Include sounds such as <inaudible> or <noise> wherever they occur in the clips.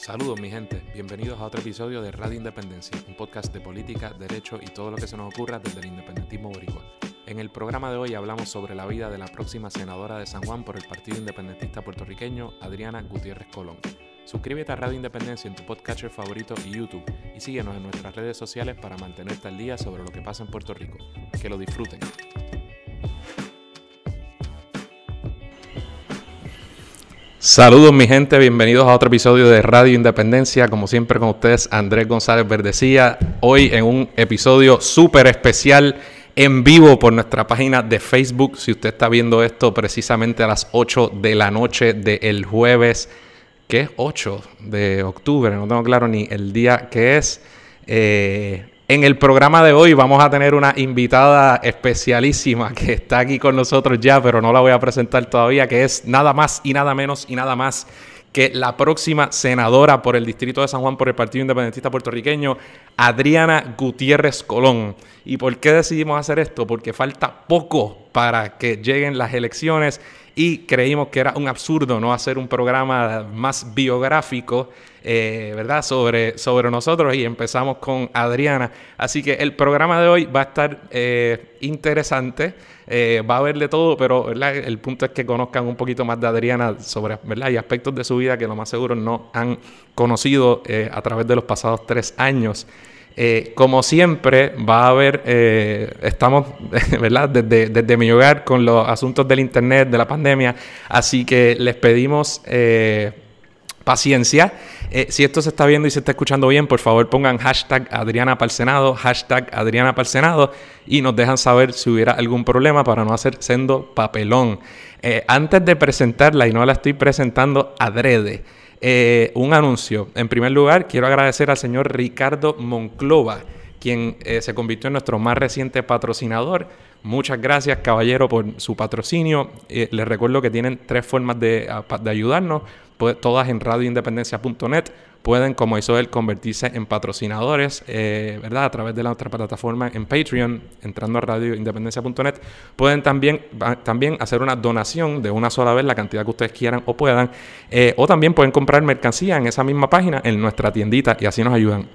Saludos mi gente, bienvenidos a otro episodio de Radio Independencia, un podcast de política, derecho y todo lo que se nos ocurra desde el independentismo boricua. En el programa de hoy hablamos sobre la vida de la próxima senadora de San Juan por el Partido Independentista Puertorriqueño, Adriana Gutiérrez Colón. Suscríbete a Radio Independencia en tu podcatcher favorito y YouTube y síguenos en nuestras redes sociales para mantenerte al día sobre lo que pasa en Puerto Rico. Que lo disfruten. Saludos mi gente, bienvenidos a otro episodio de Radio Independencia, como siempre con ustedes Andrés González Verdecía, hoy en un episodio súper especial en vivo por nuestra página de Facebook, si usted está viendo esto precisamente a las 8 de la noche del jueves, que es 8 de octubre, no tengo claro ni el día que es. Eh, en el programa de hoy vamos a tener una invitada especialísima que está aquí con nosotros ya, pero no la voy a presentar todavía, que es nada más y nada menos y nada más que la próxima senadora por el Distrito de San Juan por el Partido Independentista Puertorriqueño, Adriana Gutiérrez Colón. ¿Y por qué decidimos hacer esto? Porque falta poco para que lleguen las elecciones y creímos que era un absurdo no hacer un programa más biográfico, eh, ¿verdad? Sobre, sobre nosotros y empezamos con Adriana. Así que el programa de hoy va a estar eh, interesante, eh, va a haber de todo, pero el punto es que conozcan un poquito más de Adriana sobre, ¿verdad? Y aspectos de su vida que lo más seguro no han conocido a través de los pasados tres años. Eh, como siempre, va a haber, eh, estamos, <laughs> ¿verdad? Desde, mi hogar con los asuntos del Internet, de la pandemia, así que les pedimos eh, paciencia. si esto se está viendo y se está escuchando bien, por favor pongan hashtag Adriana Senado, hashtag Adriana y nos dejan saber si hubiera algún problema para no hacer sendo papelón. antes de presentarla, y no la estoy presentando adrede, eh, un anuncio. En primer lugar, quiero agradecer al señor Ricardo Monclova, quien eh, se convirtió en nuestro más reciente patrocinador. Muchas gracias, caballero, por su patrocinio. Eh, les recuerdo que tienen tres formas de, de ayudarnos, todas en radioindependencia.net pueden, como hizo él, convertirse en patrocinadores, eh, ¿verdad? A través de la otra plataforma en Patreon, entrando a radioindependencia.net. Pueden también, también hacer una donación de una sola vez, la cantidad que ustedes quieran o puedan. Eh, o también pueden comprar mercancía en esa misma página, en nuestra tiendita, y así nos ayudan.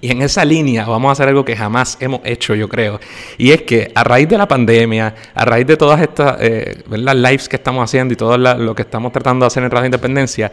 Y en esa línea vamos a hacer algo que jamás hemos hecho, yo creo. Y es que a raíz de la pandemia, a raíz de todas estas eh, lives que estamos haciendo y todo lo que estamos tratando de hacer en Radio Independencia,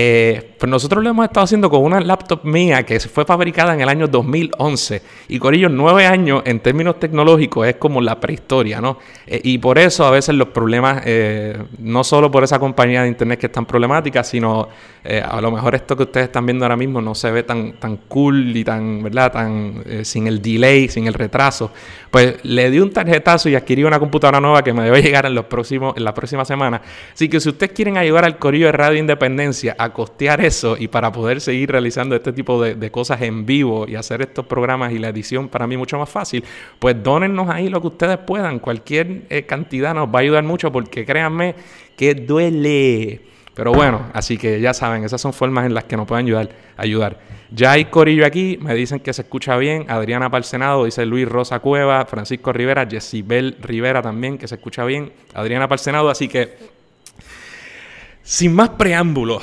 eh, pues nosotros lo hemos estado haciendo con una laptop mía que fue fabricada en el año 2011 y con ellos nueve años en términos tecnológicos es como la prehistoria, ¿no? Eh, y por eso a veces los problemas, eh, no solo por esa compañía de internet que es tan problemática, sino a lo mejor esto que ustedes están viendo ahora mismo no se ve tan, tan cool y tan, ¿verdad? Tan sin el delay, sin el retraso. Pues le di un tarjetazo y adquirí una computadora nueva que me debe <laughs> llegar en, los próximos, en la próxima semana. Así que si ustedes quieren ayudar al Corillo de Radio Independencia a costear eso y para poder seguir realizando este tipo de, cosas en vivo y hacer estos programas y la edición para mí mucho más fácil, pues dónennos ahí lo que ustedes puedan. Cualquier eh, cantidad nos va a ayudar mucho porque créanme que duele. Pero bueno, así que ya saben, esas son formas en las que nos pueden ayudar. ayudar. Ya hay corillo aquí, me dicen que se escucha bien. Adriana Senado dice Luis Rosa Cueva, Francisco Rivera, Jessibel Rivera también, que se escucha bien. Adriana Senado, así que sin más preámbulos,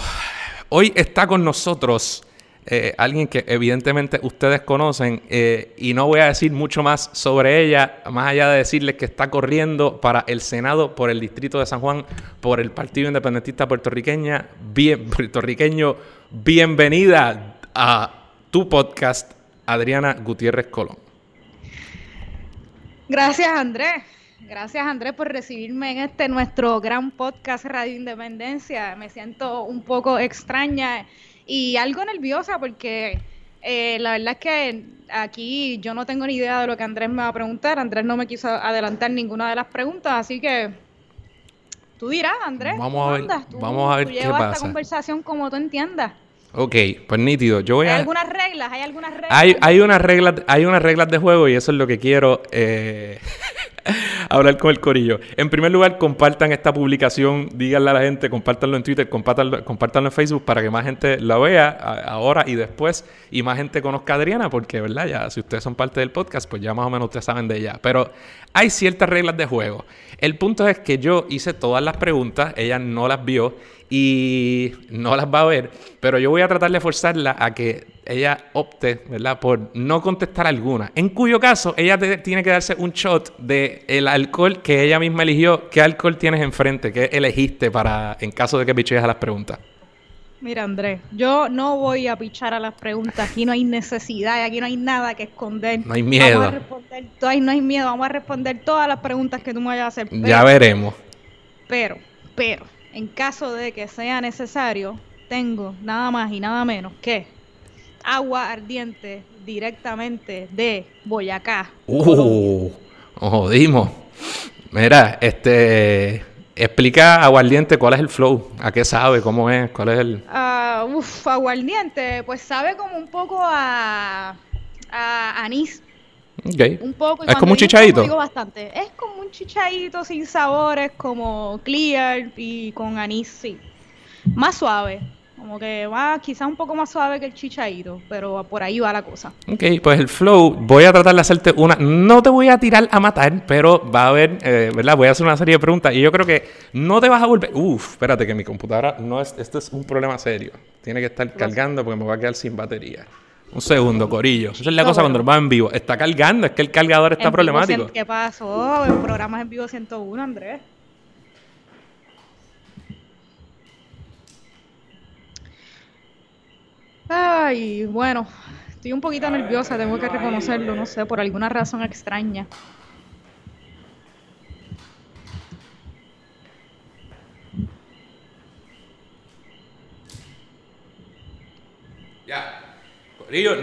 hoy está con nosotros eh, alguien que evidentemente ustedes conocen eh, y no voy a decir mucho más sobre ella, más allá de decirles que está corriendo para el Senado por el Distrito de San Juan, por el Partido Independentista puertorriqueña, puertorriqueño. Bienvenida a tu podcast, Adriana Gutiérrez Colón. Gracias, Andrés. Gracias Andrés por recibirme en este nuestro gran podcast Radio Independencia. Me siento un poco extraña y algo nerviosa porque eh, la verdad es que aquí yo no tengo ni idea de lo que Andrés me va a preguntar. Andrés no me quiso adelantar ninguna de las preguntas, así que tú dirás, Andrés. Vamos a ver, vamos a ver qué pasa. esta conversación como tú entiendas. Ok, pues nítido. Yo voy ¿Hay algunas reglas? ¿Hay algunas reglas? Hay, hay, unas reglas, hay unas reglas de juego y eso es lo que quiero eh, <laughs> hablar con el corillo. En primer lugar, compartan esta publicación, díganle a la gente, compártanlo en Twitter, compártanlo, en Facebook para que más gente la vea ahora y después y más gente conozca a Adriana, porque, ¿verdad? Ya, si ustedes son parte del podcast, pues ya más o menos ustedes saben de ella. Pero hay ciertas reglas de juego. El punto es que yo hice todas las preguntas, ella no las vio y no las va a ver, pero yo voy a tratar de forzarla a que ella opte, ¿verdad? Por no contestar alguna. En cuyo caso, ella tiene que darse un shot de el alcohol que ella misma eligió. ¿Qué alcohol tienes enfrente? ¿Qué elegiste para en caso de que piches a las preguntas? Mira, Andrés, yo no voy a pichar a las preguntas. Aquí no hay necesidad, aquí no hay nada que esconder. No hay miedo. Vamos a responder, no hay miedo, vamos a responder todas las preguntas que tú me vayas a hacer. ya veremos. Pero, pero, en caso de que sea necesario, tengo nada más y nada menos que agua ardiente directamente de Boyacá. Uh, nos jodimos. Mira, este Explica aguardiente cuál es el flow, a qué sabe, cómo es, cuál es el. Uh, uf, aguardiente, pues sabe como un poco a, a anís. Okay. Un poco. Es como un chichadito. Digo bastante. Es como un chichadito sin sabores, como clear y con anís, sí. Más suave. Como que va quizás un poco más suave que el chichaito, pero por ahí va la cosa. Ok, pues el flow, voy a tratar de hacerte una. No te voy a tirar a matar, pero va a haber, eh, ¿verdad? Voy a hacer una serie de preguntas y yo creo que no te vas a volver. Uf, espérate que mi computadora no es. Esto es un problema serio. Tiene que estar cargando porque me voy a quedar sin batería. Un segundo, Corillo. Esa es la cosa cuando va en vivo. Está cargando, es que el cargador está problemático. ¿Qué pasó? El programa es en vivo 101, Andrés. Ay, bueno, estoy un poquito nerviosa, tengo que reconocerlo, no sé, por alguna razón extraña.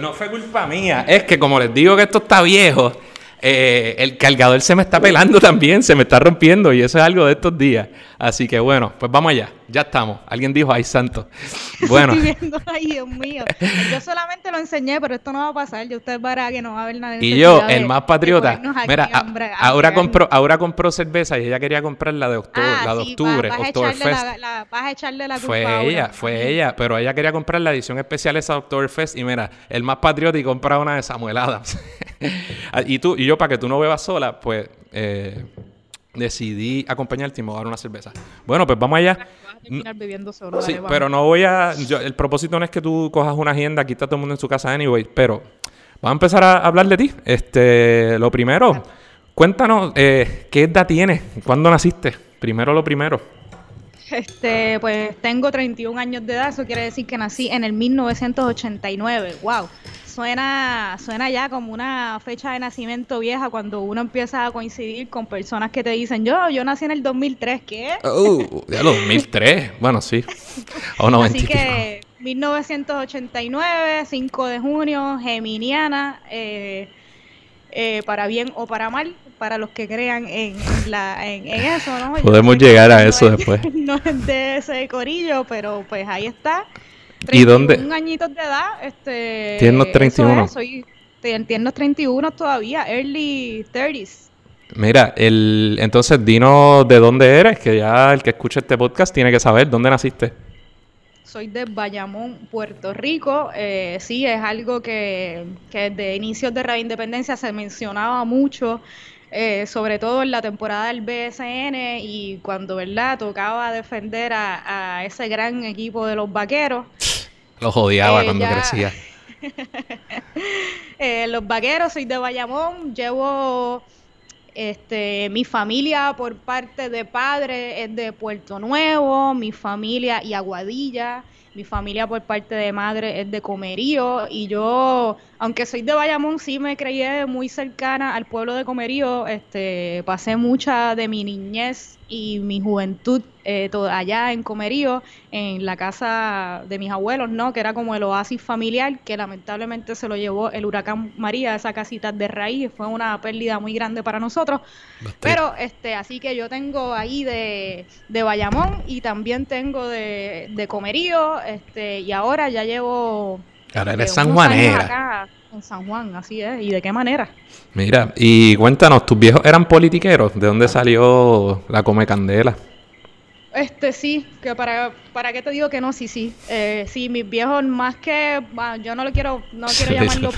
No fue culpa mía. Es que como les digo que esto está viejo, eh, el cargador se me está pelando <laughs> también, se me está rompiendo y eso es algo de estos días. Así que bueno, pues vamos allá, ya estamos. Alguien dijo, ay santo. <laughs> Bueno. ay Dios mío. Yo solamente lo enseñé, pero esto no va a pasar. Yo usted verá que no va a haber nada. Y yo, el más patriota, mira, ahora compró, ahora compró cerveza y ella quería comprar la de octubre, ah, la de octubre, vas, vas a echarle la culpa Fue ella, fue ella, pero ella quería comprar la edición especial esa de Oktoberfest y mira, el más patriota y compra una de Samuel Adams. <laughs> y tú y yo para que tú no bebas sola, pues eh, decidí acompañarte y me voy a dar una cerveza. Bueno, pues vamos allá. Solo, sí, pero no voy a... el propósito no es que tú cojas una agenda, aquí está todo el mundo en su casa anyway, pero vamos a empezar a hablar de ti. Este, lo primero, cuéntanos, eh, ¿qué edad tienes? ¿Cuándo naciste? Primero lo primero. Este, pues tengo 31 años de edad, eso quiere decir que nací en el 1989. ¡Wow! Suena, suena ya como una fecha de nacimiento vieja cuando uno empieza a coincidir con personas que te dicen, yo, yo nací en el 2003, ¿qué? Uh, ya 2003, <laughs> bueno, sí. Así que 1989, 5 de junio, Geminiana, eh, eh, para bien o para mal, para los que crean en, la, en, eso, ¿no? Podemos llegar a eso después. <laughs> No es de ese corillo, pero pues ahí está. ¿Y dónde? Un añitos de edad. Este, Tienes 31. soy, tienes 31 todavía, early 30s. Mira, el, entonces dinos de dónde eres, que ya el que escucha este podcast tiene que saber dónde naciste. Soy de Bayamón, Puerto Rico. Eh, sí, es algo que, que desde inicios de Radio Independencia se mencionaba mucho eh, sobre todo en la temporada del BSN y cuando, ¿verdad?, tocaba defender a, ese gran equipo de los vaqueros. Los odiaba eh, cuando crecía. <laughs> Eh, los vaqueros, soy de Bayamón, llevo este, mi familia por parte de padre es de Puerto Nuevo, mi familia y Aguadilla. Mi familia por parte de madre es de Comerío y yo, aunque soy de Bayamón, sí me creí muy cercana al pueblo de Comerío. Este, pasé mucha de mi niñez y mi juventud eh, allá en Comerío, en la casa de mis abuelos, ¿no? Que era como el oasis familiar, que lamentablemente se lo llevó el huracán María, esa casita de raíz, fue una pérdida muy grande para nosotros. Pero, este, así que yo tengo ahí de, de Bayamón y también tengo de, de Comerío, este, y ahora ya llevo... Ahora eres sanjuanera en San Juan, así es. ¿Y de qué manera? Mira, y cuéntanos, ¿tus viejos eran politiqueros? ¿De dónde salió la Come Candela? Este sí, que para, para qué te digo que no, sí, sí. Eh, sí, mis viejos más que, yo no lo quiero, no quiero <laughs> llamarlo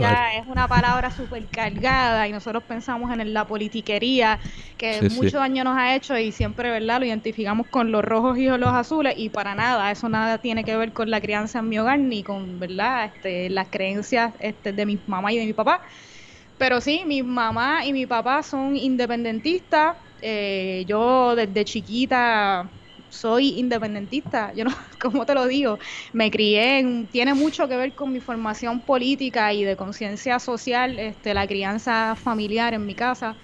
ya es una palabra súper cargada y nosotros pensamos en la politiquería que mucho daño nos ha hecho y siempre, ¿verdad? Lo identificamos con los rojos y los azules y para nada, eso nada tiene que ver con la crianza en mi hogar ni con, ¿verdad? Este, las creencias este, de mi mamá y de mi papá. Pero sí, mi mamá y mi papá son independentistas eh, yo desde chiquita soy independentista, yo no, <laughs> ¿cómo te lo digo? Me crié, en, tiene mucho que ver con mi formación política y de conciencia social, este, la crianza familiar en mi casa,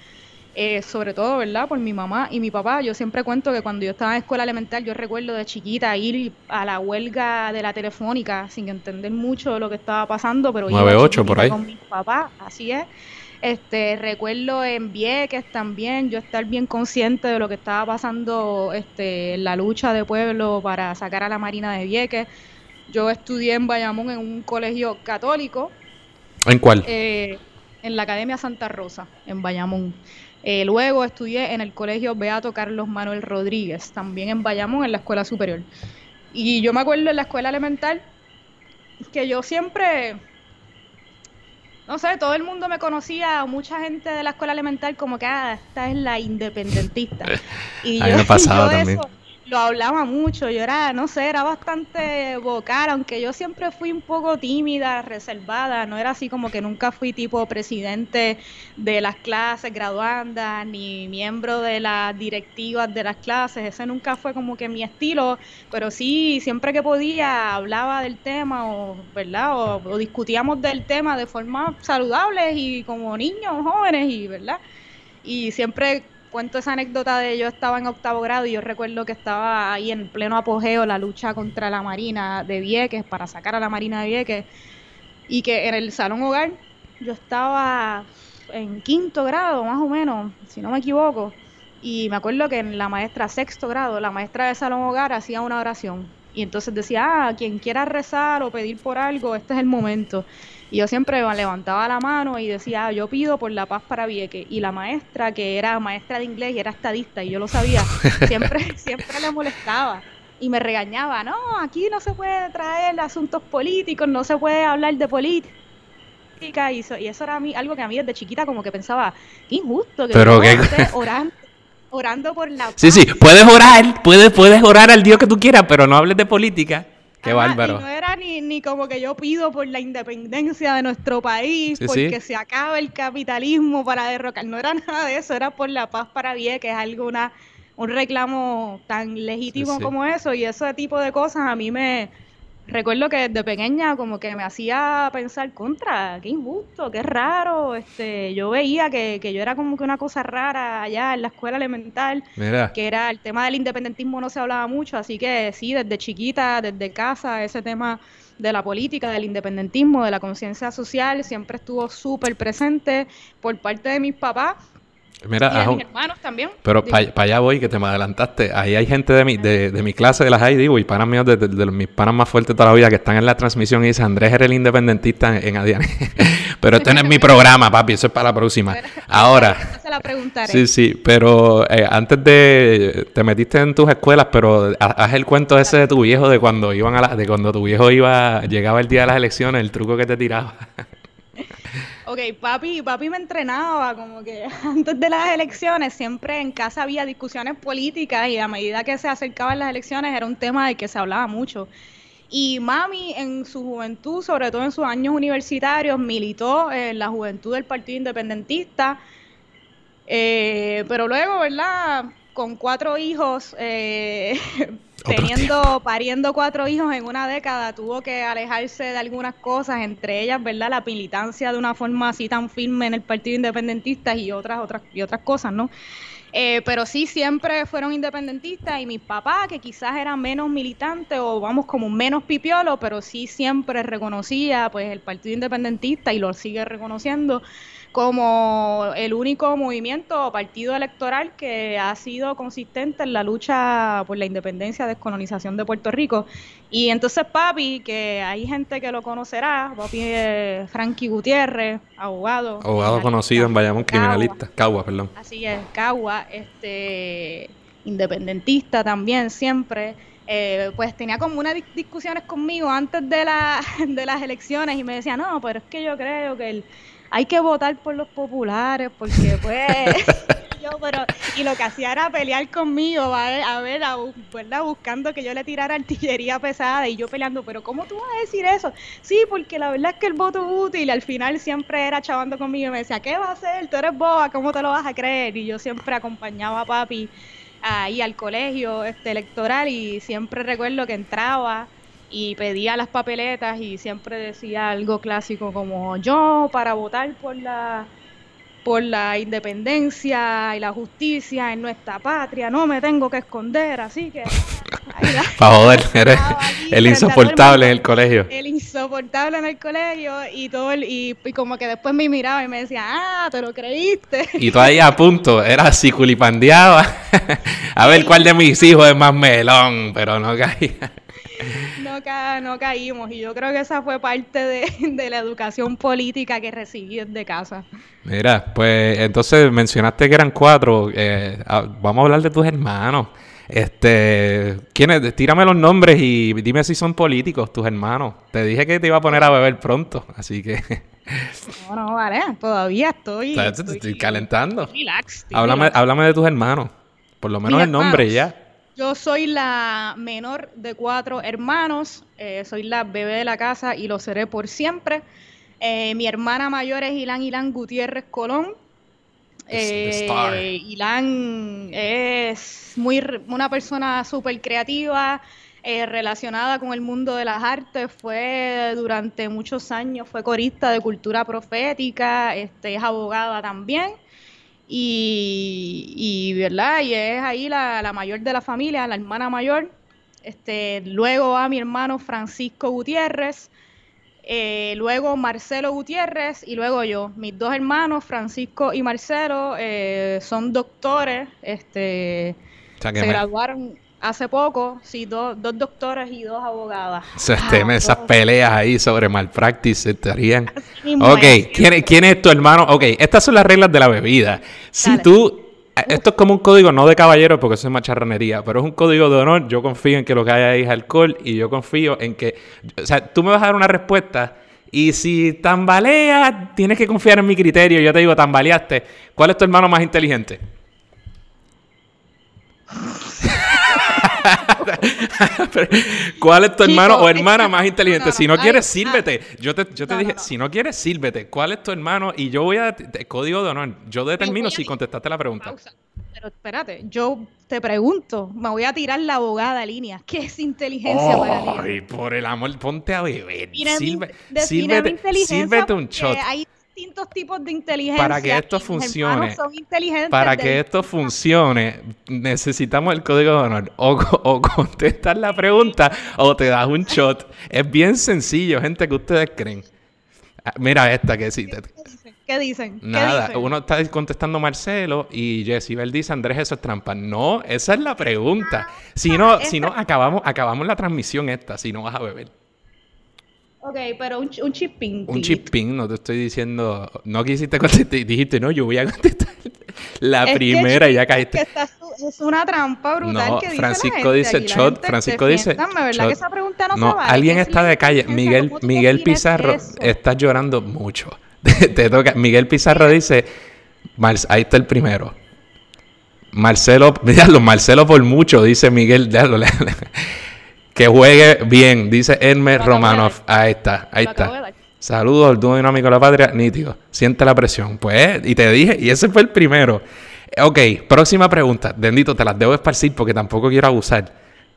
eh, sobre todo, ¿verdad? Por mi mamá y mi papá. Yo siempre cuento que cuando yo estaba en escuela elemental, yo recuerdo de chiquita ir a la huelga de la telefónica sin entender mucho lo que estaba pasando, pero 9-8 por ahí. con mi papá, así es. Este, recuerdo en Vieques también yo estar bien consciente de lo que estaba pasando este, en la lucha de pueblo para sacar a la Marina de Vieques. Yo estudié en Bayamón en un colegio católico. ¿En cuál? Eh, en la Academia Santa Rosa, en Bayamón. Eh, luego estudié en el colegio Beato Carlos Manuel Rodríguez, también en Bayamón, en la escuela superior. Y yo me acuerdo en la escuela elemental que yo siempre no sé, todo el mundo me conocía, mucha gente de la escuela elemental como que, ah, esta es la independentista. <laughs> Y yo, pasaba también lo hablaba mucho, yo era, no sé, era bastante vocal, aunque yo siempre fui un poco tímida, reservada, no era así como que nunca fui tipo presidente de las clases, graduandas, ni miembro de las directivas de las clases, ese nunca fue como que mi estilo, pero sí, siempre que podía hablaba del tema, o, ¿verdad? O, o discutíamos del tema de forma saludable y como niños, jóvenes, y, ¿verdad? Y siempre cuento esa anécdota de yo estaba en octavo grado y yo recuerdo que estaba ahí en pleno apogeo la lucha contra la Marina de Vieques, para sacar a la Marina de Vieques, y que en el salón hogar yo estaba en quinto grado, más o menos, si no me equivoco, y me acuerdo que en la maestra sexto grado, la maestra de salón hogar hacía una oración, y entonces decía, ah, quien quiera rezar o pedir por algo, este es el momento. Y yo siempre levantaba la mano y decía, ah, yo pido por la paz para Vieques. Y la maestra, que era maestra de inglés y era estadista, y yo lo sabía, <laughs> siempre, siempre le molestaba. Y me regañaba, no, aquí no se puede traer asuntos políticos, no se puede hablar de política. Y eso, y eso era a mí, algo que a mí desde chiquita como que pensaba, qué injusto que Pero orando, orando por la paz. Sí, sí, puedes orar, puedes, puedes orar al Dios que tú quieras, pero no hables de política. Qué bárbaro. no era ni, ni, como que yo pido por la independencia de nuestro país, porque se acabe el capitalismo para derrocar. No era <laughs> nada de eso, era por la paz para bien, que es algo un reclamo tan legítimo como eso. Y ese tipo de cosas a mí me, recuerdo que desde pequeña como que me hacía pensar contra, qué injusto, qué raro, este, yo veía que, que yo era como que una cosa rara allá en la escuela elemental, que era el tema del independentismo no se hablaba mucho, así que sí, desde chiquita, desde casa, ese tema de la política, del independentismo, de la conciencia social, siempre estuvo súper presente por parte de mis papás Mira, y mis hermanos también. Pero para allá voy, que te me adelantaste. Ahí hay gente de mi, de, de mi clase de las digo, y panas míos, de, de, mis panas más fuertes toda la vida, que están en la transmisión y dicen, Andrés era el independentista en, Adiane. <laughs> pero esto no es mi <laughs> programa, papi, eso es para la próxima. <laughs> Ahora. se la preguntaré. Sí, sí, pero eh, antes de. Te metiste en tus escuelas, pero haz el cuento ese de tu viejo, de cuando iban a la, de cuando tu viejo iba, llegaba el día de las elecciones, el truco que te tiraba. Ok, papi, papi me entrenaba, como que <laughs> antes de las elecciones siempre en casa había discusiones políticas y a medida que se acercaban las elecciones era un tema del que se hablaba mucho. Y mami en su juventud, sobre todo en sus años universitarios, militó en la juventud del Partido Independentista, eh, pero luego, ¿verdad? Con cuatro hijos, eh, <laughs> teniendo, pariendo cuatro hijos en una década, tuvo que alejarse de algunas cosas, entre ellas, ¿verdad? La militancia de una forma así tan firme en el Partido Independentista y otras, otras, y otras cosas, ¿no? Eh, pero sí siempre fueron independentistas y mi papá, que quizás era menos militante o vamos como menos pipiolo, pero sí siempre reconocía pues el Partido Independentista y lo sigue reconociendo como el único movimiento o partido electoral que ha sido consistente en la lucha por la independencia descolonización de Puerto Rico. Y entonces papi, que hay gente que lo conocerá, papi es Frankie Gutiérrez, abogado. Abogado conocido en Bayamón, criminalista, Cagua, perdón. Así es, Cagua, este independentista también siempre. Eh, pues tenía como unas discusiones conmigo antes de, la, <laughs> de las elecciones y me decía, no, pero es que yo creo que el, hay que votar por los populares porque pues <laughs> <laughs> yo pero y lo que hacía era pelear conmigo a ver a, ¿verdad? buscando que yo le tirara <laughs> artillería pesada y yo peleando pero cómo tú vas a decir eso sí porque la verdad es que el voto útil al final siempre era chavando conmigo y me decía qué va a hacer tú eres boba cómo te lo vas a creer y yo siempre acompañaba a papi ahí al colegio este electoral y siempre recuerdo que entraba y pedía las papeletas y siempre decía algo clásico como yo para votar por la por la independencia y la justicia en nuestra patria, no me tengo que esconder, así que... Para joder, <laughs> eres el insoportable en el colegio. El insoportable en el colegio y todo el, y, como que después me miraba y me decía, ah, te lo creíste. Y tú ahí a punto, era así culipandeaba. <laughs> a ver cuál de mis hijos es más melón, pero no caía <laughs> no, no caímos y yo creo que esa fue parte de, la educación política que recibí desde casa. Mira, pues entonces mencionaste que eran cuatro. Eh, ah, vamos a hablar de tus hermanos. Este, ¿quiénes? Tírame los nombres y dime si son políticos tus hermanos. Te dije que te iba a poner a beber pronto, así que. <laughs> No, no, vale, todavía estoy. estoy, calentando. Relax. Háblame, háblame de tus hermanos. Por lo menos el nombre ya. Yo soy la menor de cuatro hermanos, eh, soy la bebé de la casa y lo seré por siempre. Eh, mi hermana mayor es Ilan Ilan Gutiérrez Colón. Eh, Ilan es muy una persona súper creativa, relacionada con el mundo de las artes. Fue durante muchos años, fue corista de cultura profética, este, es abogada también. Y, y, ¿verdad? y es ahí la, mayor de la familia, la hermana mayor. Este, luego va mi hermano Francisco Gutiérrez, eh, luego Marcelo Gutiérrez y luego yo. Mis dos hermanos, Francisco y Marcelo, eh, son doctores, este, se graduaron hace poco, sí, dos doctoras y dos abogadas. Se ah, esas peleas ahí sobre malpractice estarían. Ok, ¿quién, ¿quién, es tu hermano? Ok, estas son las reglas de la bebida. Si tú, eh, esto es como un código no de caballero porque eso es macharranería, pero es un código de honor. Yo confío en que lo que hay ahí es alcohol y yo confío en que, o sea, tú me vas a dar una respuesta. Y si tambaleas, tienes que confiar en mi criterio. Yo te digo, tambaleaste. ¿Cuál es tu hermano más inteligente? <laughs> ¿Cuál es tu hermano o hermana más inteligente? Si no quieres, sírvete. Yo te, yo te dije, si no quieres, sírvete. ¿Cuál es tu hermano? Y yo voy a... Código de honor. Yo determino si contestaste la pregunta. Pero espérate, yo te pregunto, me voy a tirar la abogada línea. ¿Qué es inteligencia para ti? Ay, por el amor, ponte a beber. Sírvete, sírvete un shot distintos tipos de inteligencia. Para que esto funcione, para que esto funcione, necesitamos el código de honor. O, o contestar la pregunta o te das un shot. Es bien sencillo, gente, que ustedes creen. Ah, mira esta que sí. ¿Qué dicen? Nada, uno está contestando Marcelo y Jessibel dice Andrés, eso es trampa. No, esa es la pregunta. Si no, ah, si no acabamos, acabamos la transmisión esta, si no vas a beber. Ok, pero un, un chipping. Un chipping, no te estoy diciendo. No quisiste contestar, <laughs> dijiste, no, yo voy a contestar la primera y ya caíste. es una trampa brutal no, Francisco dice shot. Francisco dice. ¿verdad que esa pregunta no, no Alguien está de calle. Miguel, Miguel Pizarro está llorando mucho. <laughs> te, toca. Miguel Pizarro dice. ahí está el primero. Marcelo, lo Marcelo por mucho, dice Miguel. Déjalo, que juegue bien, dice Hermes Romanov. Ahí está, ahí está. Saludos al dúo dinámico de la patria, nítido. Siente la presión. Pues, y te dije, y ese fue el primero. Ok, próxima pregunta. Bendito, te las debo esparcir porque tampoco quiero abusar.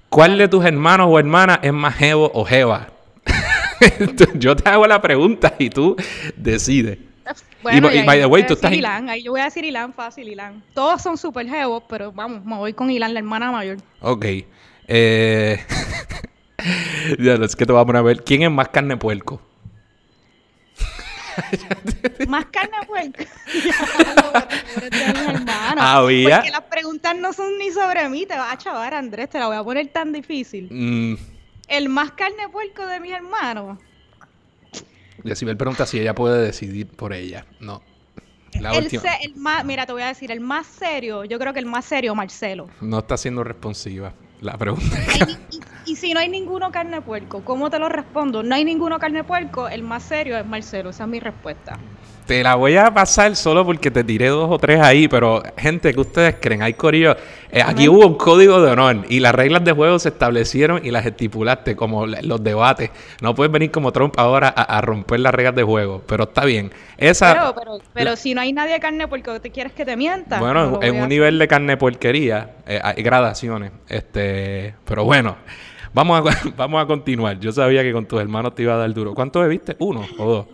¿Cuál de tus hermanos o hermanas es más jevo o jeva? <laughs> yo te hago la pregunta y tú decides. Bueno, y, by the way, tú estás. Ilan, ahí yo voy a decir Ilan fácil, Ilan. Todos son súper jevos, pero vamos, me voy con Ilan, la hermana mayor. Ok. Eh... <laughs> ya, es que te voy a poner a ver. ¿Quién es más carne puerco? más carne puerco. <laughs> Había. Porque las preguntas no son ni sobre mí. Te vas a chavar, Andrés. Te la voy a poner tan difícil. Mm. El más carne puerco de mis hermanos. Y si me pregunta si ella puede decidir por ella. No. La El, se- el más, mira, te voy a decir, el más serio, yo creo que el más serio, Marcelo. No está siendo responsiva la pregunta. Y, si no hay ninguno carne puerco, ¿cómo te lo respondo? No hay ninguno carne puerco, el más serio es Marcelo, esa es mi respuesta. Te la voy a pasar solo porque te tiré dos o tres ahí, pero gente, ¿qué ustedes creen? Hay corillo. eh, aquí hubo un código de honor y las reglas de juego se establecieron y las estipulaste como los debates. No puedes venir como Trump ahora a, a romper las reglas de juego, pero está bien. Esa, Pero, pero, pero si no hay nadie carne puerco, ¿te quieres que te mienta? bueno, No en un nivel de carne porquería eh, hay gradaciones. Este, pero bueno, vamos a, <laughs> vamos a continuar. Yo sabía que con tus hermanos te iba a dar duro. ¿Cuánto bebiste? ¿Uno o dos?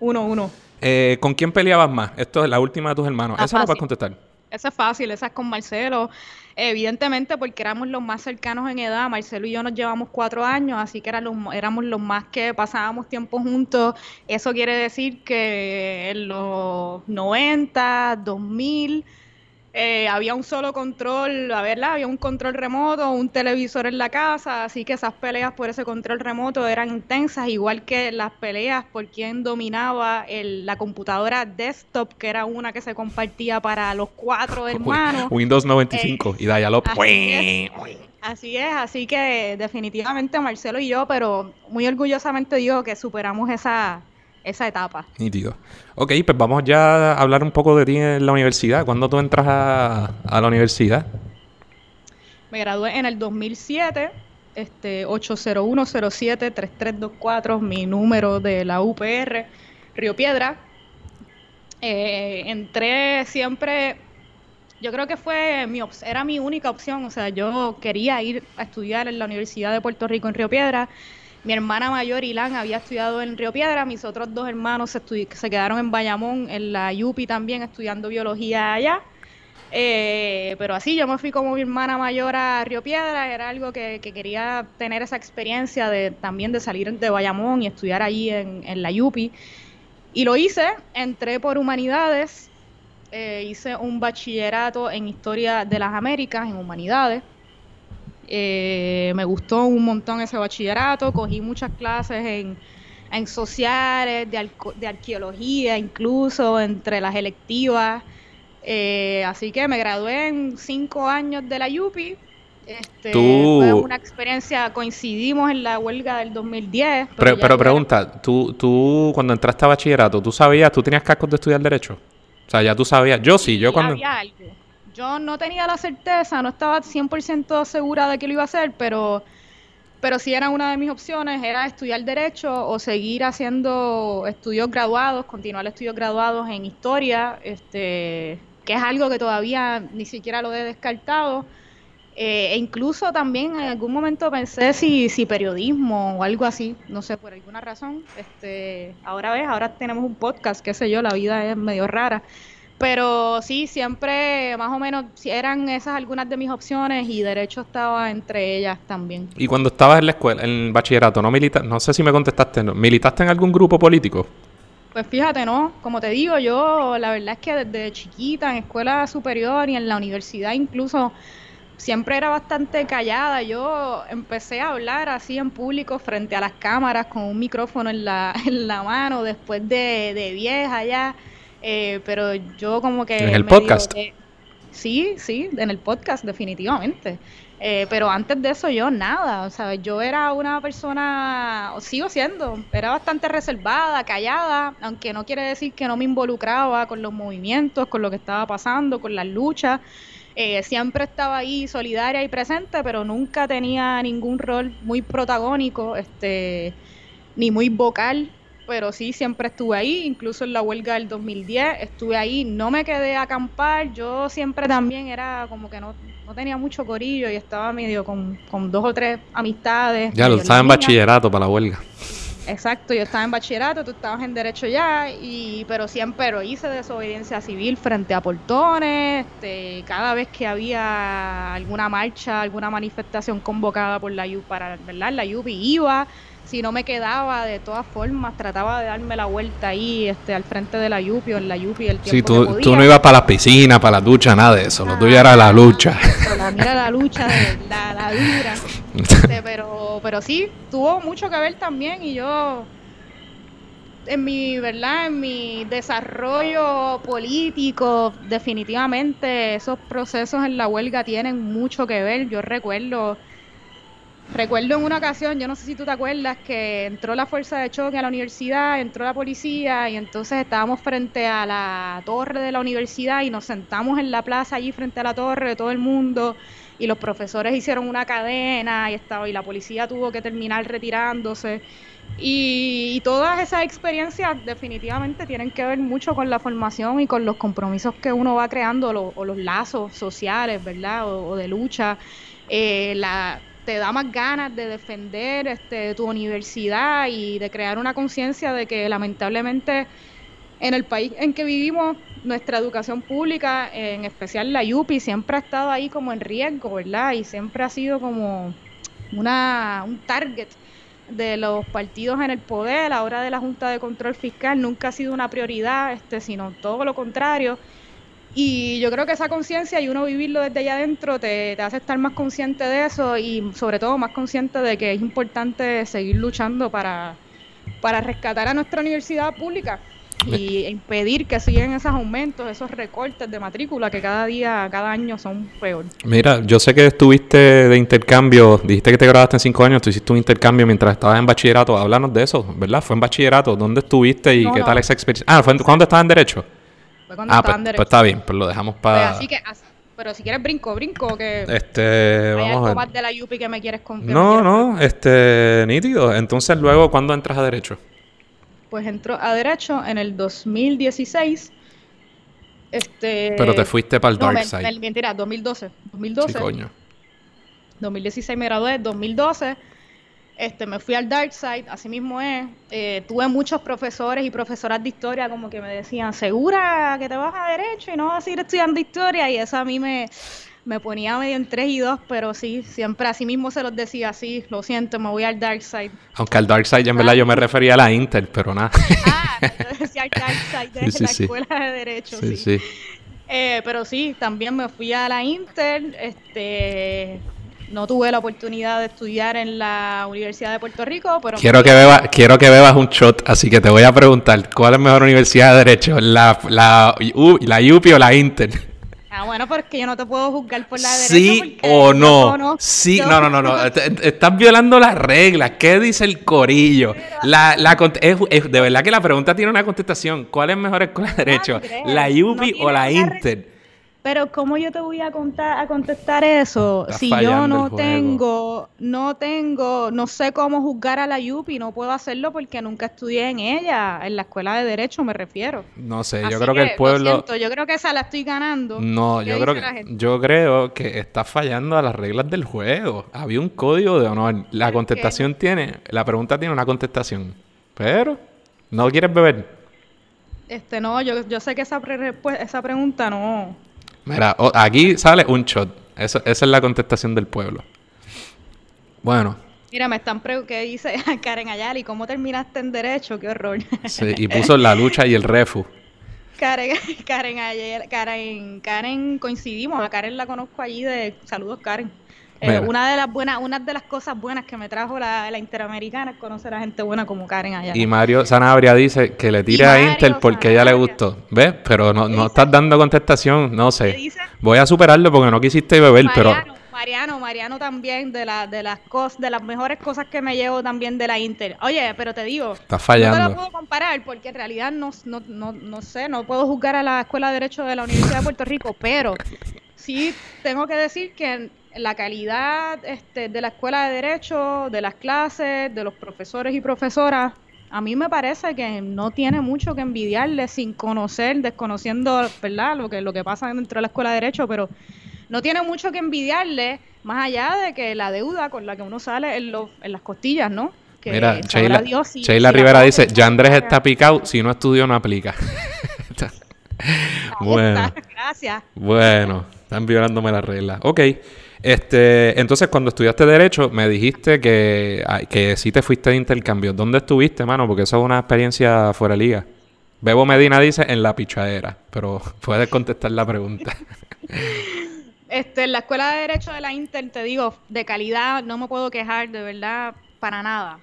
Uno, uno. Eh, ¿Con quién peleabas más? Esto es la última de tus hermanos. Ah, Esa no puedes contestar. Esa es fácil, esa es con Marcelo. Evidentemente porque éramos los más cercanos en edad, Marcelo y yo nos llevamos cuatro años, así que eran los- éramos los más que pasábamos tiempo juntos. Eso quiere decir que en los 90, 2000, eh, había un solo control, a verla, había un control remoto, un televisor en la casa, así que esas peleas por ese control remoto eran intensas, igual que las peleas por quién dominaba el- la computadora desktop, que era una que se compartía para los cuatro hermanos. Windows 95 y Dial-Up. así Así es, así que definitivamente Marcelo y yo, pero muy orgullosamente digo que superamos esa, esa etapa. Nítido. Ok, pues vamos ya a hablar un poco de ti en la universidad. ¿Cuándo tú entras a, a la universidad? Me gradué en el 2007, este 80107-3324, mi número de la UPR, Río Piedra. Eh, entré siempre, yo creo que fue mi era mi única opción, o sea, yo quería ir a estudiar en la Universidad de Puerto Rico en Río Piedra. Mi hermana mayor, Ilan, había estudiado en Río Piedra, mis otros dos hermanos se, quedaron en Bayamón, en la UPI también, estudiando biología allá. Eh, pero así yo me fui como mi hermana mayor a Río Piedra, era algo que, que quería tener esa experiencia de también de salir de Bayamón y estudiar allí en, la UPI. Y lo hice, entré por humanidades, eh, hice un bachillerato en historia de las Américas, en humanidades. Eh, me gustó un montón ese bachillerato, cogí muchas clases en, en sociales, de, de arqueología, incluso entre las electivas. Eh, así que me gradué en cinco años de la UPI. Este, Tú- Fue una experiencia, coincidimos en la huelga del 2010. Pero, pero era- pregunta, ¿tú, tú cuando entraste a bachillerato, ¿tú sabías, tú tenías cascos de estudiar Derecho? O sea, ya tú sabías. Yo sí, yo Sí, cuando... había algo. Yo no tenía la certeza, no estaba 100% segura de que lo iba a hacer, pero, pero sí era una de mis opciones, era estudiar Derecho o seguir haciendo estudios graduados, continuar estudios graduados en Historia, este, que es algo que todavía ni siquiera lo he descartado. Eh, e incluso también en algún momento pensé si, si periodismo o algo así, no sé, por alguna razón. Este, ahora ves, ahora tenemos un podcast, qué sé yo, la vida es medio rara. Pero sí, siempre más o menos eran esas algunas de mis opciones y derecho estaba entre ellas también. Y cuando estabas en la escuela, en el bachillerato, ¿no militaste? No sé si me contestaste, ¿no? ¿militaste en algún grupo político? Pues fíjate, ¿no? Como te digo, yo la verdad es que desde chiquita, en escuela superior y en la universidad incluso, siempre era bastante callada. Yo empecé a hablar así en público frente a las cámaras con un micrófono en la, <laughs> en la mano después de, de vieja ya. Eh, pero yo como que... ¿En el podcast? de- Sí, sí, en el podcast definitivamente. Eh, pero antes de eso yo nada, o sea, yo era una persona, o sigo siendo, era bastante reservada, callada, aunque no quiere decir que no me involucraba con los movimientos, con lo que estaba pasando, con las luchas. Eh, siempre estaba ahí solidaria y presente, pero nunca tenía ningún rol muy protagónico, este, ni muy vocal pero sí, siempre estuve ahí, incluso en la huelga del 2010 estuve ahí, no me quedé a acampar, yo siempre también era como que no, no tenía mucho corillo y estaba medio con, con dos o tres amistades. Ya, lo estaba en bachillerato para la huelga. Exacto, yo estaba en bachillerato, tú estabas en derecho ya, y pero siempre lo hice desobediencia civil frente a portones, este, cada vez que había alguna marcha, alguna manifestación convocada por la U para, ¿verdad? La UPI iba, si no me quedaba, de todas formas, trataba de darme la vuelta ahí, este, al frente de la UPI o en la UPI el tiempo Sí, que tú, podía. tú no ibas para las piscinas, para la ducha, nada de eso. Lo tuyo era la lucha. La mira la lucha, de- la, la dura. Este, <laughs> pero, pero sí, tuvo mucho que ver también y yo en mi, ¿verdad? En mi desarrollo político, definitivamente esos procesos en la huelga tienen mucho que ver. Yo recuerdo Recuerdo en una ocasión, yo no sé si tú te acuerdas, que entró la fuerza de choque a la universidad, entró la policía y entonces estábamos frente a la torre de la universidad y nos sentamos en la plaza allí frente a la torre, todo el mundo, y los profesores hicieron una cadena y, estaba, y la policía tuvo que terminar retirándose. Y, todas esas experiencias definitivamente tienen que ver mucho con la formación y con los compromisos que uno va creando o los lazos sociales, ¿verdad? O, de lucha. Eh, la, te da más ganas de defender este, tu universidad y de crear una conciencia de que lamentablemente en el país en que vivimos, nuestra educación pública, en especial la UPI, siempre ha estado ahí como en riesgo, ¿verdad? Y siempre ha sido como una, un target de los partidos en el poder, a la hora de la Junta de Control Fiscal, nunca ha sido una prioridad, este, sino todo lo contrario. Y yo creo que esa conciencia y uno vivirlo desde allá adentro te, hace estar más consciente de eso y sobre todo más consciente de que es importante seguir luchando para, para rescatar a nuestra universidad pública y impedir que sigan esos aumentos, esos recortes de matrícula que cada día, cada año son peor. Mira, yo sé que estuviste de intercambio, dijiste que te graduaste en cinco años, tú hiciste un intercambio mientras estabas en bachillerato, háblanos de eso, ¿verdad? Fue en bachillerato, ¿dónde estuviste y qué tal esa experiencia? Ah, ¿fue ¿cuándo estabas en Derecho? Ah, pues, pues, está bien, pues lo dejamos para. Pues así que, pero si quieres brinco, brinco, que. Este. vamos a ver. de la UPI que me quieres contar. No, no, este. Nítido. Entonces, luego, ¿cuándo entras a Derecho? Pues entro a Derecho en el 2016. Este. Pero te fuiste para el Dark Side. mentira, 2012. 2012. Sí, coño. 2016 me gradué, 2012 este, me fui al dark side, así mismo es. Eh, tuve muchos profesores y profesoras de historia como que me decían, segura que te vas a derecho y no vas a seguir estudiando historia. Y eso a mí me, me ponía medio en 3 y 2, pero sí, siempre así mismo se los decía así, lo siento, me voy al dark side. Aunque al dark side en verdad yo me refería a la Inter, pero nada. Ah, decía al dark <laughs> side de la escuela de derecho, sí. sí. Eh, pero sí, también me fui a la Inter, este no tuve la oportunidad de estudiar en la Universidad de Puerto Rico, pero... Quiero que, beba, quiero que bebas un shot, así que te voy a preguntar, ¿cuál es mejor universidad de Derecho? ¿La, la, la UPI o la Inter? Ah, bueno, porque yo no te puedo juzgar por la derecha. ¿Sí o no? sí, no, no, no, no. Estás violando las reglas. ¿Qué dice el corillo? La, la, es, de verdad que la pregunta tiene una contestación. ¿Cuál es mejor escuela de derecho? ¿La UPI o la Inter? Pero ¿cómo yo te voy a contar a contestar eso si yo no tengo no tengo no sé cómo juzgar a la Yupi, no puedo hacerlo porque nunca estudié en ella, en la escuela de derecho me refiero. No sé, yo creo que, el pueblo yo creo que esa la estoy ganando. No, yo creo que yo creo que está fallando a las reglas del juego. Había un código de honor. La contestación tiene, la pregunta tiene una contestación. Pero no quieres beber. Este no, yo, yo sé que esa esa pregunta no Mira, aquí sale un shot. esa es la contestación del pueblo. Bueno. Mira, me están preguntando qué dice <laughs> Karen Ayali, ¿cómo terminaste en derecho? Qué horror. Sí, y puso la lucha y el refu. <laughs> Karen, Karen, Karen, Karen, coincidimos, a Karen la conozco allí de saludos Karen. Eh, una de las buenas, una de las cosas buenas que me trajo la, Interamericana es conocer a gente buena como Karen allá. Y Mario Sanabria dice que le tire a Intel porque a ella le gustó. ¿Ves? Pero no, no estás dando contestación, no sé. Voy a superarlo porque no quisiste beber, pero Mariano, Mariano también de la, de las cosas, de las mejores cosas que me llevo también de la Inter. Oye, pero te digo, Estás fallando. no te lo puedo comparar porque en realidad no, no, no, no sé, no puedo juzgar a la Escuela de Derecho de la Universidad de Puerto Rico, pero sí tengo que decir que la calidad este, de la escuela de derecho, de las clases, de los profesores y profesoras, a mí me parece que no tiene mucho que envidiarle sin conocer, desconociendo, ¿verdad? Lo que, lo que pasa dentro de la escuela de derecho, pero no tiene mucho que envidiarle, más allá de que la deuda con la que uno sale en, en las costillas, ¿no? Que Mira, Sheila, Rivera dice, ya Andrés está picado, si no estudió no aplica. <laughs> bueno. Gracias. Bueno, están violándome las reglas. Ok. Este, entonces, cuando estudiaste Derecho, me dijiste que, que sí te fuiste de intercambio. ¿Dónde estuviste, mano? Porque eso es una experiencia fuera liga. Bebo Medina dice en la pichadera, pero <laughs> puedes contestar la pregunta. <laughs> este, la Escuela de Derecho de la Inter, te digo, de calidad, no me puedo quejar, de verdad, para nada.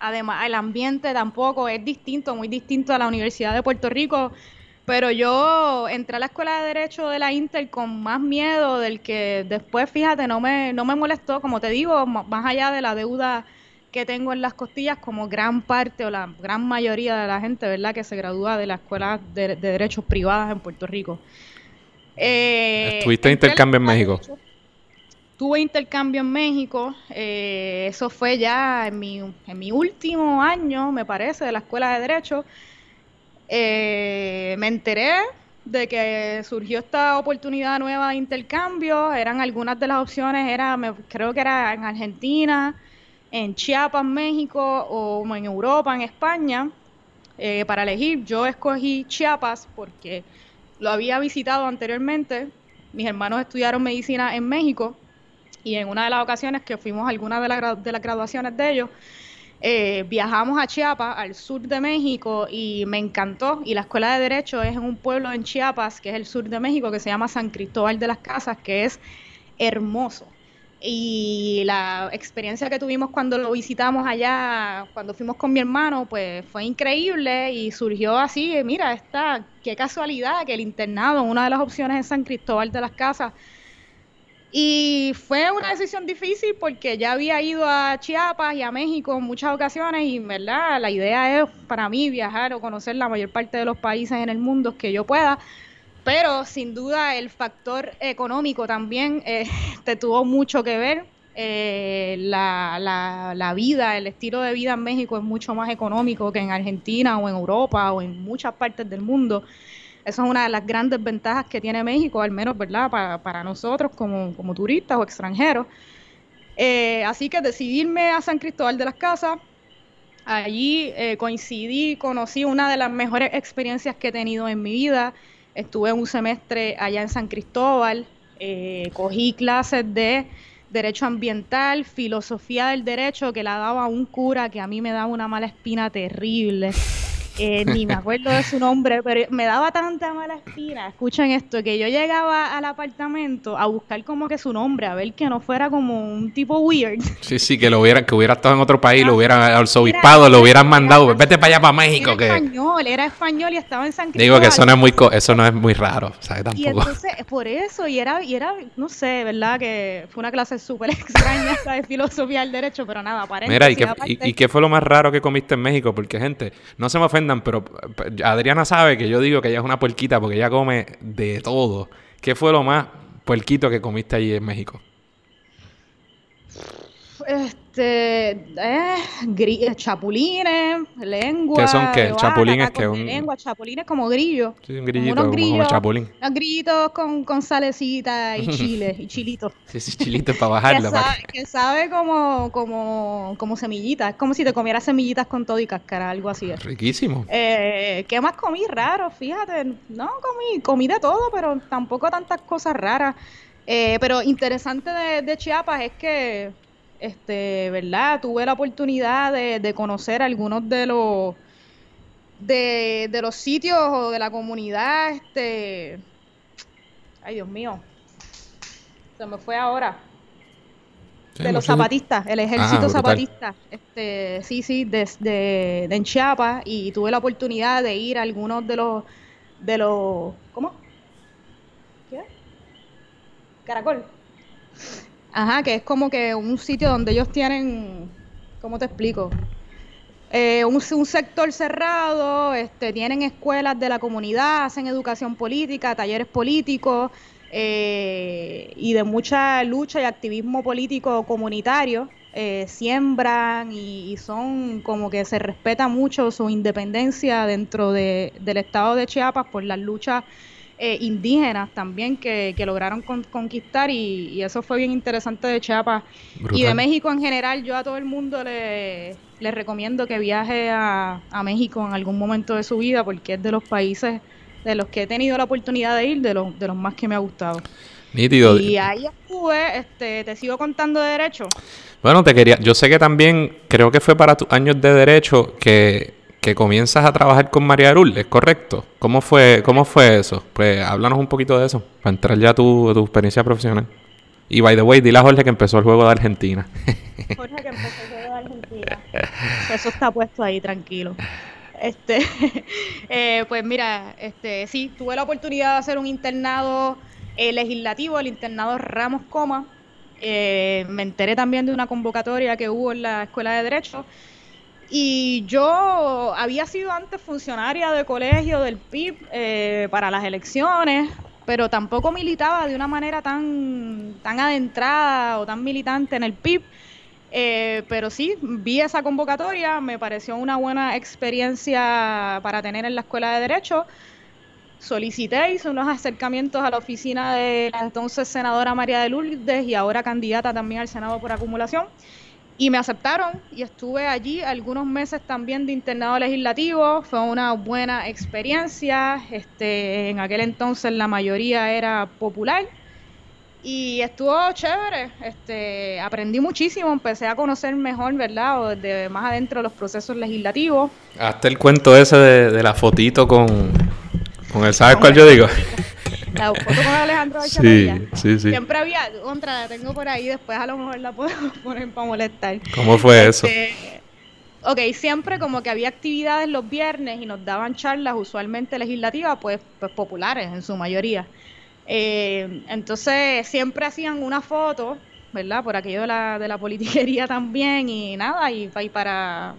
Además, el ambiente tampoco es distinto, muy distinto a la Universidad de Puerto Rico. Pero yo entré a la escuela de Derecho de la Inter con más miedo del que después, fíjate, no me, no me molestó, como te digo, más allá de la deuda que tengo en las costillas, como gran parte o la gran mayoría de la gente, ¿verdad?, que se gradúa de la escuela de, Derechos Privadas en Puerto Rico. Eh, ¿Estuviste intercambio en México? tuve intercambio en México, eh, eso fue ya en mi, en mi último año, me parece, de la escuela de Derecho. Eh, me enteré de que surgió esta oportunidad nueva de intercambio, eran algunas de las opciones, era, creo que era en Argentina, en Chiapas, México, o en Europa, en España, eh, para elegir. Yo escogí Chiapas porque lo había visitado anteriormente, mis hermanos estudiaron medicina en México y en una de las ocasiones que fuimos a alguna de, de las graduaciones de ellos, eh, viajamos a Chiapas, al sur de México, y me encantó. Y la escuela de Derecho es en un pueblo en Chiapas, que es el sur de México, que se llama San Cristóbal de las Casas, que es hermoso. Y la experiencia que tuvimos cuando lo visitamos allá, cuando fuimos con mi hermano, pues fue increíble y surgió así, mira, esta, qué casualidad que el internado, una de las opciones en San Cristóbal de las Casas, y fue una decisión difícil porque ya había ido a Chiapas y a México en muchas ocasiones y, ¿verdad? La idea es para mí viajar o conocer la mayor parte de los países en el mundo que yo pueda. Pero sin duda el factor económico también eh, <laughs> te tuvo mucho que ver. Eh, la, la, la vida, el estilo de vida en México es mucho más económico que en Argentina o en Europa o en muchas partes del mundo. Esa es una de las grandes ventajas que tiene México, al menos, ¿verdad? Para, para nosotros como, como, turistas o extranjeros. Eh, así que decidirme a San Cristóbal de las Casas, allí eh, coincidí, conocí una de las mejores experiencias que he tenido en mi vida. Estuve un semestre allá en San Cristóbal, eh, cogí clases de derecho ambiental, filosofía del derecho, que la daba un cura que a mí me daba una mala espina terrible. Eh, ni me acuerdo de su nombre, pero me daba tanta mala espina. Escuchen esto, que yo llegaba al apartamento a buscar como que su nombre, a ver que no fuera como un tipo weird. Sí, sí, que lo hubiera, que hubiera estado en otro país, lo hubieran arzobispado, lo hubieran mandado, vete para allá para México. Era que... español, era español y estaba en San Cristóbal. Digo que eso no es muy, eso no es muy raro, ¿sabes? Tampoco. Y entonces, por eso, y era, y era, no sé, ¿verdad? Que fue una clase súper <laughs> extraña, de Filosofía del derecho, pero nada, aparente. Mira, ¿y qué, y, ¿y qué fue lo más raro que comiste en México? Porque, gente, no se me ofende pero Adriana sabe que yo digo que ella es una puerquita porque ella come de todo. ¿Qué fue lo más puerquito que comiste allí en México? Este, eh, chapulines, lengua. ¿Qué son qué? Chapulines que un... Lengua, chapulines como grillos. Sí, un grillito, como, grillos, como chapulín. Unos grillitos con, con salecita y <laughs> chile, y chilito. Sí, sí, chilito para bajarlo. <laughs> que, sabe, que sabe como, como, como semillitas. Es como si te comieras semillitas con todo y cáscara, algo así. Riquísimo. Eh, ¿Qué más comí raro? Fíjate, no comí, comí de todo, pero tampoco tantas cosas raras. Eh, pero interesante de, de Chiapas es que este, ¿verdad? Tuve la oportunidad de, conocer algunos de los de, los sitios o de la comunidad, este, ay Dios mío, se me fue ahora. de los zapatistas, el ejército zapatista, este, sí, sí, desde de, de, en Chiapas y tuve la oportunidad de ir a algunos de los, de los, ¿cómo? ¿Qué? Caracol. Ajá, que es como que un sitio donde ellos tienen, ¿cómo te explico? Eh, un, sector cerrado, este, tienen escuelas de la comunidad, hacen educación política, talleres políticos eh, y de mucha lucha y activismo político comunitario. Eh, siembran y, son como que se respeta mucho su independencia dentro de, del estado de Chiapas por las luchas eh, indígenas también que, lograron conquistar y, eso fue bien interesante de Chiapas y de México en general. Yo a todo el mundo le, recomiendo que viaje a, México en algún momento de su vida porque es de los países de los que he tenido la oportunidad de ir, de los, de los más que me ha gustado. Nítido. Y ahí estuve, este, te sigo contando de derecho. Bueno, te quería, yo sé que también creo que fue para tus años de derecho que que comienzas a trabajar con María Arul, ¿es correcto? ¿Cómo fue, cómo fue eso? Pues háblanos un poquito de eso, para entrar ya a tu, experiencia profesional. Y by the way, dile a Jorge que empezó el juego de Argentina. <laughs> Jorge que empezó el juego de Argentina. Eso está puesto ahí, tranquilo. Este, <laughs> eh, pues mira, este, sí, tuve la oportunidad de hacer un internado eh, legislativo, el internado Ramos Coma. Eh, me enteré también de una convocatoria que hubo en la Escuela de Derecho. Y yo había sido antes funcionaria de colegio del PIB para las elecciones, pero tampoco militaba de una manera tan, tan adentrada o tan militante en el PIB. Eh, pero sí, vi esa convocatoria, me pareció una buena experiencia para tener en la Escuela de Derecho. Solicité, hice unos acercamientos a la oficina de la entonces senadora María de Lourdes y ahora candidata también al Senado por acumulación. Y me aceptaron y estuve allí algunos meses también de internado legislativo. Fue una buena experiencia. Este, en aquel entonces la mayoría era popular y estuvo chévere, este, aprendí muchísimo, empecé a conocer mejor, ¿verdad? O desde más adentro los procesos legislativos. Hasta el cuento ese de, la fotito con, con el, ¿sabes cuál yo digo? La foto con Alejandro Sí, sí, sí. Siempre había, contra, la tengo por ahí, después a lo mejor la puedo <laughs> poner para molestar. ¿Cómo fue eso? Este, ok, siempre como que había actividades los viernes y nos daban charlas usualmente legislativas, pues, pues populares en su mayoría. Eh, entonces siempre hacían una foto, ¿verdad? Por aquello de la, de la politiquería <laughs> también y nada, y, y para,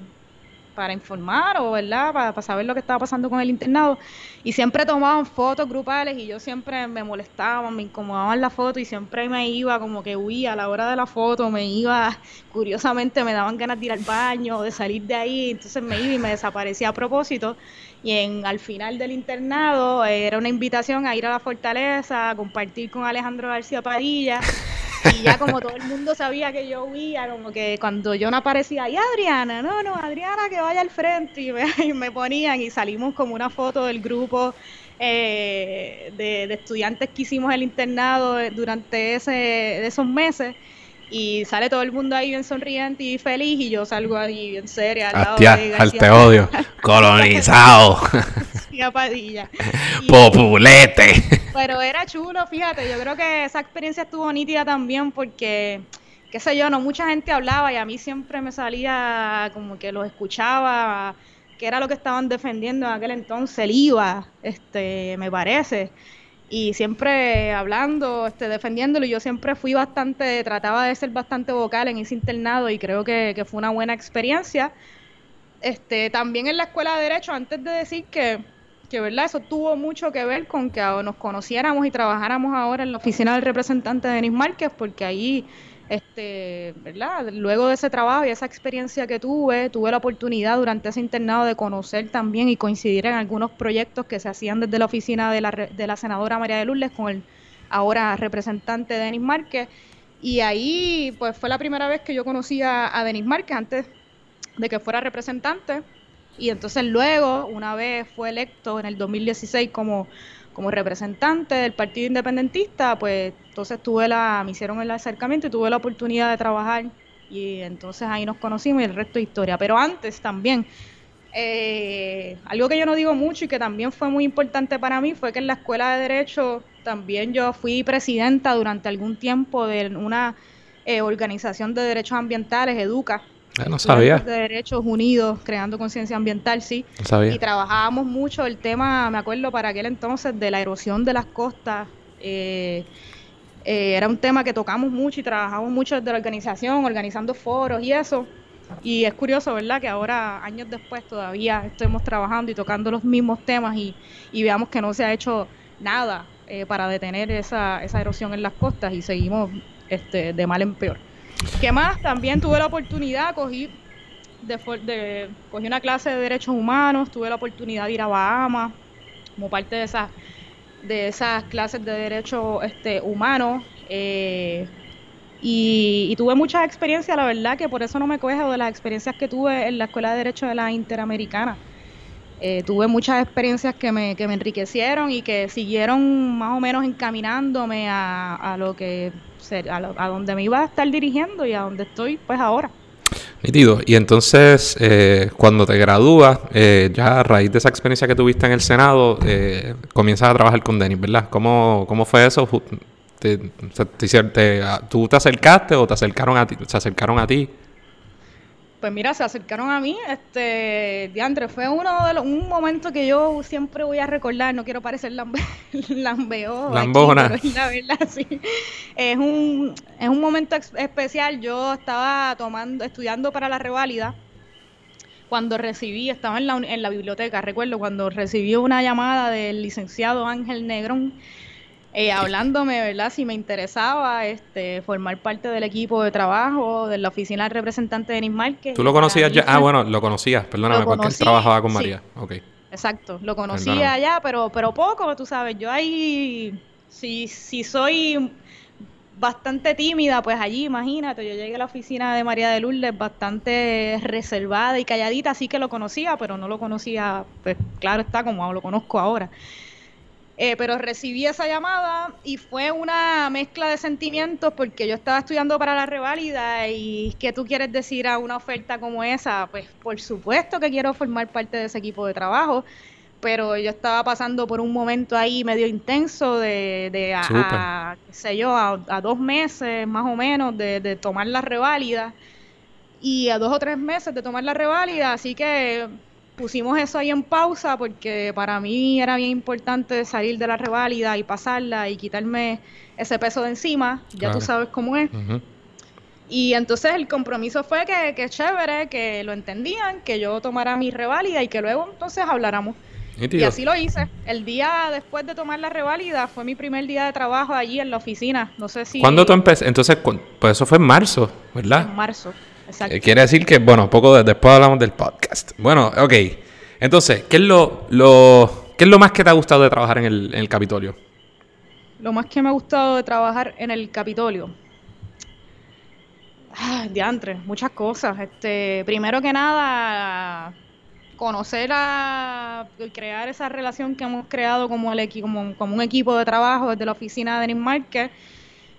para informar o, ¿verdad? Para, saber lo que estaba pasando con el internado. Y siempre tomaban fotos grupales y yo siempre me molestaba, me incomodaban la foto y siempre me iba como que huía a la hora de la foto, me iba, curiosamente me daban ganas de ir al baño, de salir de ahí, entonces me iba y me desaparecía a propósito y en, al final del internado eh, era una invitación a ir a la fortaleza, a compartir con Alejandro García Padilla. Y ya como todo el mundo sabía que yo huía, como que cuando yo no aparecía, y Adriana, no, no, Adriana que vaya al frente, y me, <laughs> y me ponían y salimos como una foto del grupo eh, de, de, estudiantes que hicimos el internado durante ese, de esos meses y sale todo el mundo ahí bien sonriente y feliz y yo salgo ahí bien seria al lado de al te odio. <laughs> Colonizado. Padilla. <laughs> populete. Pero era chulo fíjate yo creo que esa experiencia estuvo nítida también porque qué sé yo no mucha gente hablaba y a mí siempre me salía como que los escuchaba que era lo que estaban defendiendo en aquel entonces el IVA este me parece y siempre hablando, este, defendiéndolo. Y yo siempre fui bastante, trataba de ser bastante vocal en ese internado y creo que, fue una buena experiencia. Este, también en la escuela de Derecho, antes de decir que, que verdad eso tuvo mucho que ver con que nos conociéramos y trabajáramos ahora en la oficina del representante de Denis Márquez, porque ahí este, ¿verdad? Luego de ese trabajo y esa experiencia que tuve, tuve la oportunidad durante ese internado de conocer también y coincidir en algunos proyectos que se hacían desde la oficina de la, de la senadora María de Lourdes con el ahora representante Denis Márquez. Y ahí, pues fue la primera vez que yo conocí a, a Denis Márquez antes de que fuera representante. Y entonces luego, una vez fue electo en el 2016 como como representante del Partido Independentista, pues entonces tuve la, me hicieron el acercamiento y tuve la oportunidad de trabajar y entonces ahí nos conocimos y el resto de historia. Pero antes también, eh, algo que yo no digo mucho y que también fue muy importante para mí fue que en la Escuela de Derecho también yo fui presidenta durante algún tiempo de una eh, organización de derechos ambientales, Educa, no sabía. De Derechos Unidos, creando conciencia ambiental, sí. Y trabajábamos mucho el tema, me acuerdo para aquel entonces, de la erosión de las costas. Eh, eh, era un tema que tocamos mucho y trabajamos mucho desde la organización, organizando foros y eso. Y es curioso, ¿verdad? Que ahora, años después, todavía estemos trabajando y tocando los mismos temas y, veamos que no se ha hecho nada eh, para detener esa, esa erosión en las costas y seguimos este, de mal en peor. ¿Qué más? También tuve la oportunidad, cogí, de, cogí una clase de derechos humanos, tuve la oportunidad de ir a Bahamas como parte de esas de esas clases de derechos este, humanos. Eh, y, tuve muchas experiencias, la verdad que por eso no me cojo de las experiencias que tuve en la Escuela de Derecho de la Interamericana. Eh, tuve muchas experiencias que me, que me enriquecieron y que siguieron más o menos encaminándome a, a lo que a, donde me iba a estar dirigiendo y a donde estoy pues ahora. Nítido. Y entonces, eh, cuando te gradúas, eh, ya a raíz de esa experiencia que tuviste en el Senado, eh, comienzas a trabajar con Denis, ¿verdad? ¿Cómo, cómo fue eso? ¿Tú te acercaste o te acercaron a ti? ¿Se acercaron a ti? Pues mira, se acercaron a mí, este, Diandre, fue uno de los, un momento que yo siempre voy a recordar, no quiero parecer lambe, <laughs> lambeo, Lambona. Aquí, la verdad, sí. Es un, es un momento especial, yo estaba tomando, estudiando para la reválida, cuando recibí, estaba en la, en la biblioteca, recuerdo, cuando recibí una llamada del licenciado Ángel Negrón, eh, hablándome, ¿verdad? Si me interesaba este, formar parte del equipo de trabajo de la oficina del representante de Nismarque. ¿Tú lo conocías ya? Ah, bueno, lo conocías, perdóname, porque él trabajaba con María. Sí. Exacto, lo conocía ya, pero, pero poco, tú sabes, yo ahí, si, si soy bastante tímida, pues allí, imagínate, yo llegué a la oficina de María de Lourdes bastante reservada y calladita, así que lo conocía, pero no lo conocía, pues claro está, como lo conozco ahora. Eh, pero recibí esa llamada y fue una mezcla de sentimientos porque yo estaba estudiando para la reválida y ¿qué tú quieres decir a una oferta como esa? Pues por supuesto que quiero formar parte de ese equipo de trabajo, pero yo estaba pasando por un momento ahí medio intenso de, de a, qué sé yo, a, dos meses más o menos de, de tomar la reválida y a dos o tres meses de tomar la reválida, así que pusimos eso ahí en pausa porque para mí era bien importante salir de la reválida y pasarla y quitarme ese peso de encima, ya tú sabes cómo es. Y entonces el compromiso fue que, que chévere, que lo entendían, que yo tomara mi reválida y que luego entonces habláramos. Y así lo hice. El día después de tomar la reválida fue mi primer día de trabajo allí en la oficina. No sé si... ¿Cuándo tú empezaste? Entonces, pues eso fue en marzo, ¿verdad? En marzo. Eh, quiere decir que, bueno, poco después hablamos del podcast. Bueno, ok. Entonces, ¿qué es lo, lo, ¿qué es lo más que te ha gustado de trabajar en el, Capitolio? Lo más que me ha gustado de trabajar en el Capitolio. Ah, diantre, muchas cosas. Este, primero que nada, conocer a crear esa relación que hemos creado como el como, como un equipo de trabajo desde la oficina de Denis Márquez.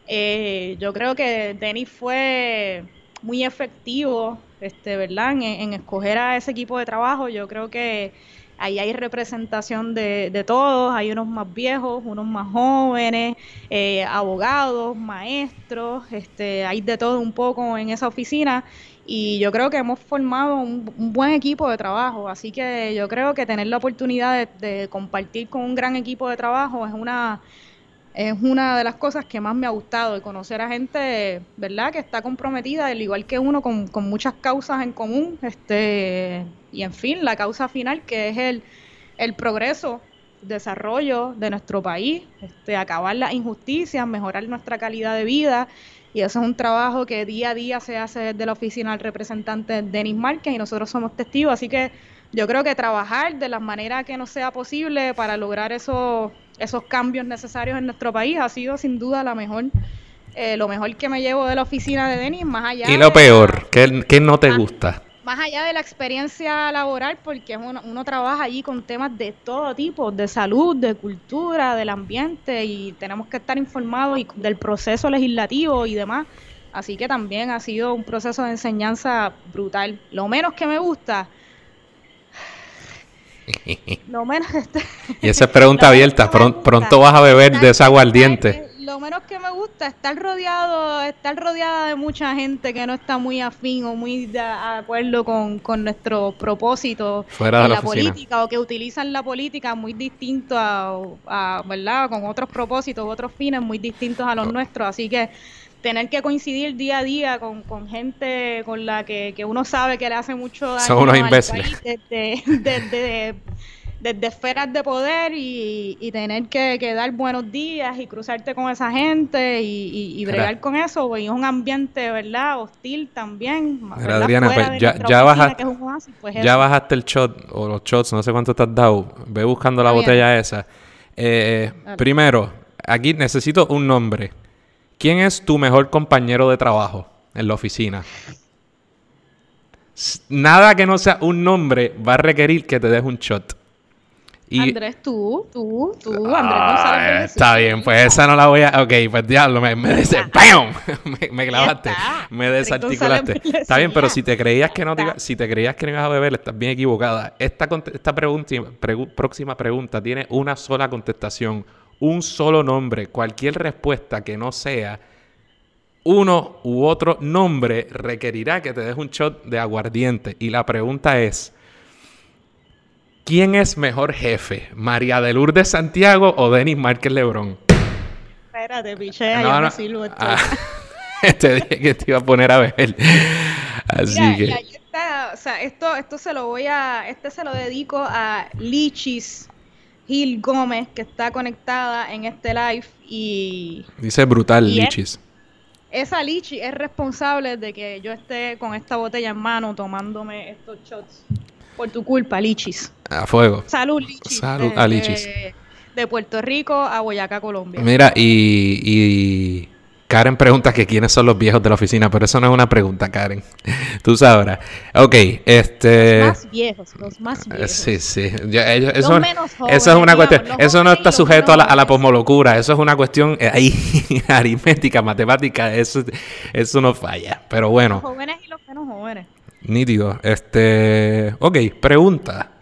Eh, yo creo que Denis fue muy efectivo, este, ¿verdad? En, escoger a ese equipo de trabajo. Yo creo que ahí hay representación de, de todos, hay unos más viejos, unos más jóvenes, eh, abogados, maestros, este, hay de todo un poco en esa oficina y yo creo que hemos formado un, buen equipo de trabajo, así que yo creo que tener la oportunidad de compartir con un gran equipo de trabajo es una es una de las cosas que más me ha gustado, de conocer a gente, ¿verdad?, que está comprometida, al igual que uno, con, con muchas causas en común, este, y en fin, la causa final que es el, el progreso, desarrollo de nuestro país, este, acabar las injusticias, mejorar nuestra calidad de vida, y eso es un trabajo que día a día se hace desde la oficina del representante Denis Márquez y nosotros somos testigos, así que yo creo que trabajar de la manera que nos sea posible para lograr eso esos cambios necesarios en nuestro país ha sido sin duda la mejor eh, lo mejor que me llevo de la oficina de Denis, más allá y lo peor ¿qué, no te gusta más allá de la experiencia laboral porque uno, uno trabaja allí con temas de todo tipo de salud de cultura del ambiente y tenemos que estar informados del proceso legislativo y demás. Así que también ha sido un proceso de enseñanza brutal. Lo menos que me gusta <laughs> lo menos este, y esa es pregunta <laughs> abierta. pronto vas a beber de esa aguardiente. Lo menos que me gusta es estar rodeado, estar rodeada de mucha gente que no está muy afín o muy de acuerdo con, con nuestros propósitos Fuera de la, política o que utilizan la política muy distinto a, ¿verdad? Con otros propósitos, otros fines muy distintos a los oh. nuestros. Así que tener que coincidir día a día con, con gente con la que, que, uno sabe que le hace mucho daño Son unos imbéciles. <laughs> desde, desde, esferas de poder y, y tener que, que, dar buenos días y cruzarte con esa gente y, y, bregar con eso, pues, y es un ambiente, ¿verdad? Hostil también. Adriana, pues, ya, ya, bajaste, pues ya bajaste el shot o los shots, no sé cuánto te has dado. Ve buscando la botella esa. Eh, primero, aquí necesito un nombre. ¿Quién es tu mejor compañero de trabajo en la oficina? Nada que no sea un nombre va a requerir que te des un shot. Andrés, tú, tú, tú, Andrés González. Está bien, pues esa no la voy a. Ok, pues diablo, me, me, ¡Bam! <laughs> me, clavaste, me desarticulaste. <laughs> Está bien, pero si te creías que no te, si te creías que no ibas a beber, estás bien equivocada. Esta, esta pregunta, próxima pregunta tiene una sola contestación un solo nombre, cualquier respuesta que no sea uno u otro nombre requerirá que te des un shot de aguardiente. Y la pregunta es, ¿quién es mejor jefe? ¿María de Lourdes Santiago o Denis Márquez Lebrón? Espérate, piché, no, no. Ah, <laughs> te dije que te iba a poner a ver. Así que... está, o sea, esto, esto se lo voy a, este se lo dedico a Lichis Gil Gómez, que está conectada en este live y... Dice brutal, Lichis. esa Lichis es responsable de que yo esté con esta botella en mano tomándome estos shots. Por tu culpa, Lichis. A fuego. Salud, Lichis. Salud a Lichis. De, Puerto Rico a Boyacá, Colombia. Mira, y Karen pregunta que quiénes son los viejos de la oficina, pero eso no es una pregunta, Karen. <laughs> Tú sabrás. Ok, este... Los más viejos, los más eh, viejos. Sí, sí. eso, es una cuestión. eso no está sujeto a la, a la posmolocura. Eso es una cuestión eh, ahí <laughs> aritmética, matemática. Eso, eso no falla. Pero bueno. Los jóvenes y los menos jóvenes. Nítido. Este... Ok, pregunta.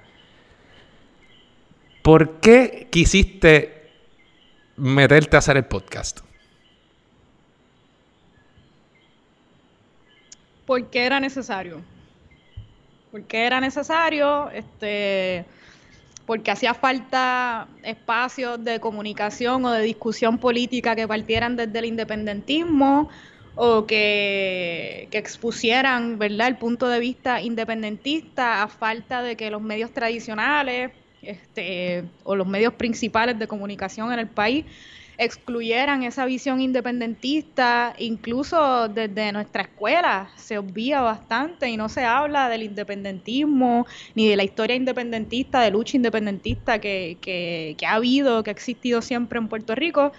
¿Por qué quisiste meterte a hacer el podcast? Porque era necesario. Porque era necesario, este, porque hacía falta espacios de comunicación o de discusión política que partieran desde el independentismo o que, que, expusieran ¿verdad? el punto de vista independentista a falta de que los medios tradicionales este, o los medios principales de comunicación en el país excluyeran esa visión independentista, incluso desde nuestra escuela se obvia bastante y no se habla del independentismo ni de la historia independentista, de lucha independentista que, que, ha habido, que ha existido siempre en Puerto Rico.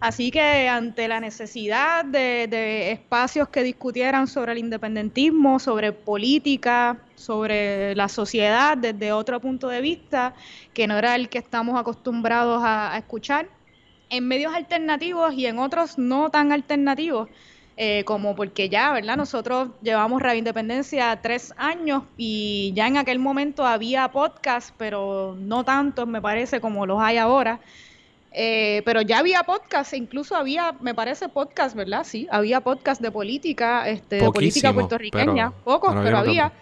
Así que ante la necesidad de, de, espacios que discutieran sobre el independentismo, sobre política, sobre la sociedad desde otro punto de vista, que no era el que estamos acostumbrados a escuchar, en medios alternativos y en otros no tan alternativos, eh, como porque ya, ¿verdad? Nosotros llevamos Radio Independencia tres años y ya en aquel momento había podcast, pero no tantos, me parece, como los hay ahora. Eh, pero ya había podcast, e incluso había, me parece, podcast, ¿verdad? Sí, había podcast de política, este, de política puertorriqueña, pocos, pero había.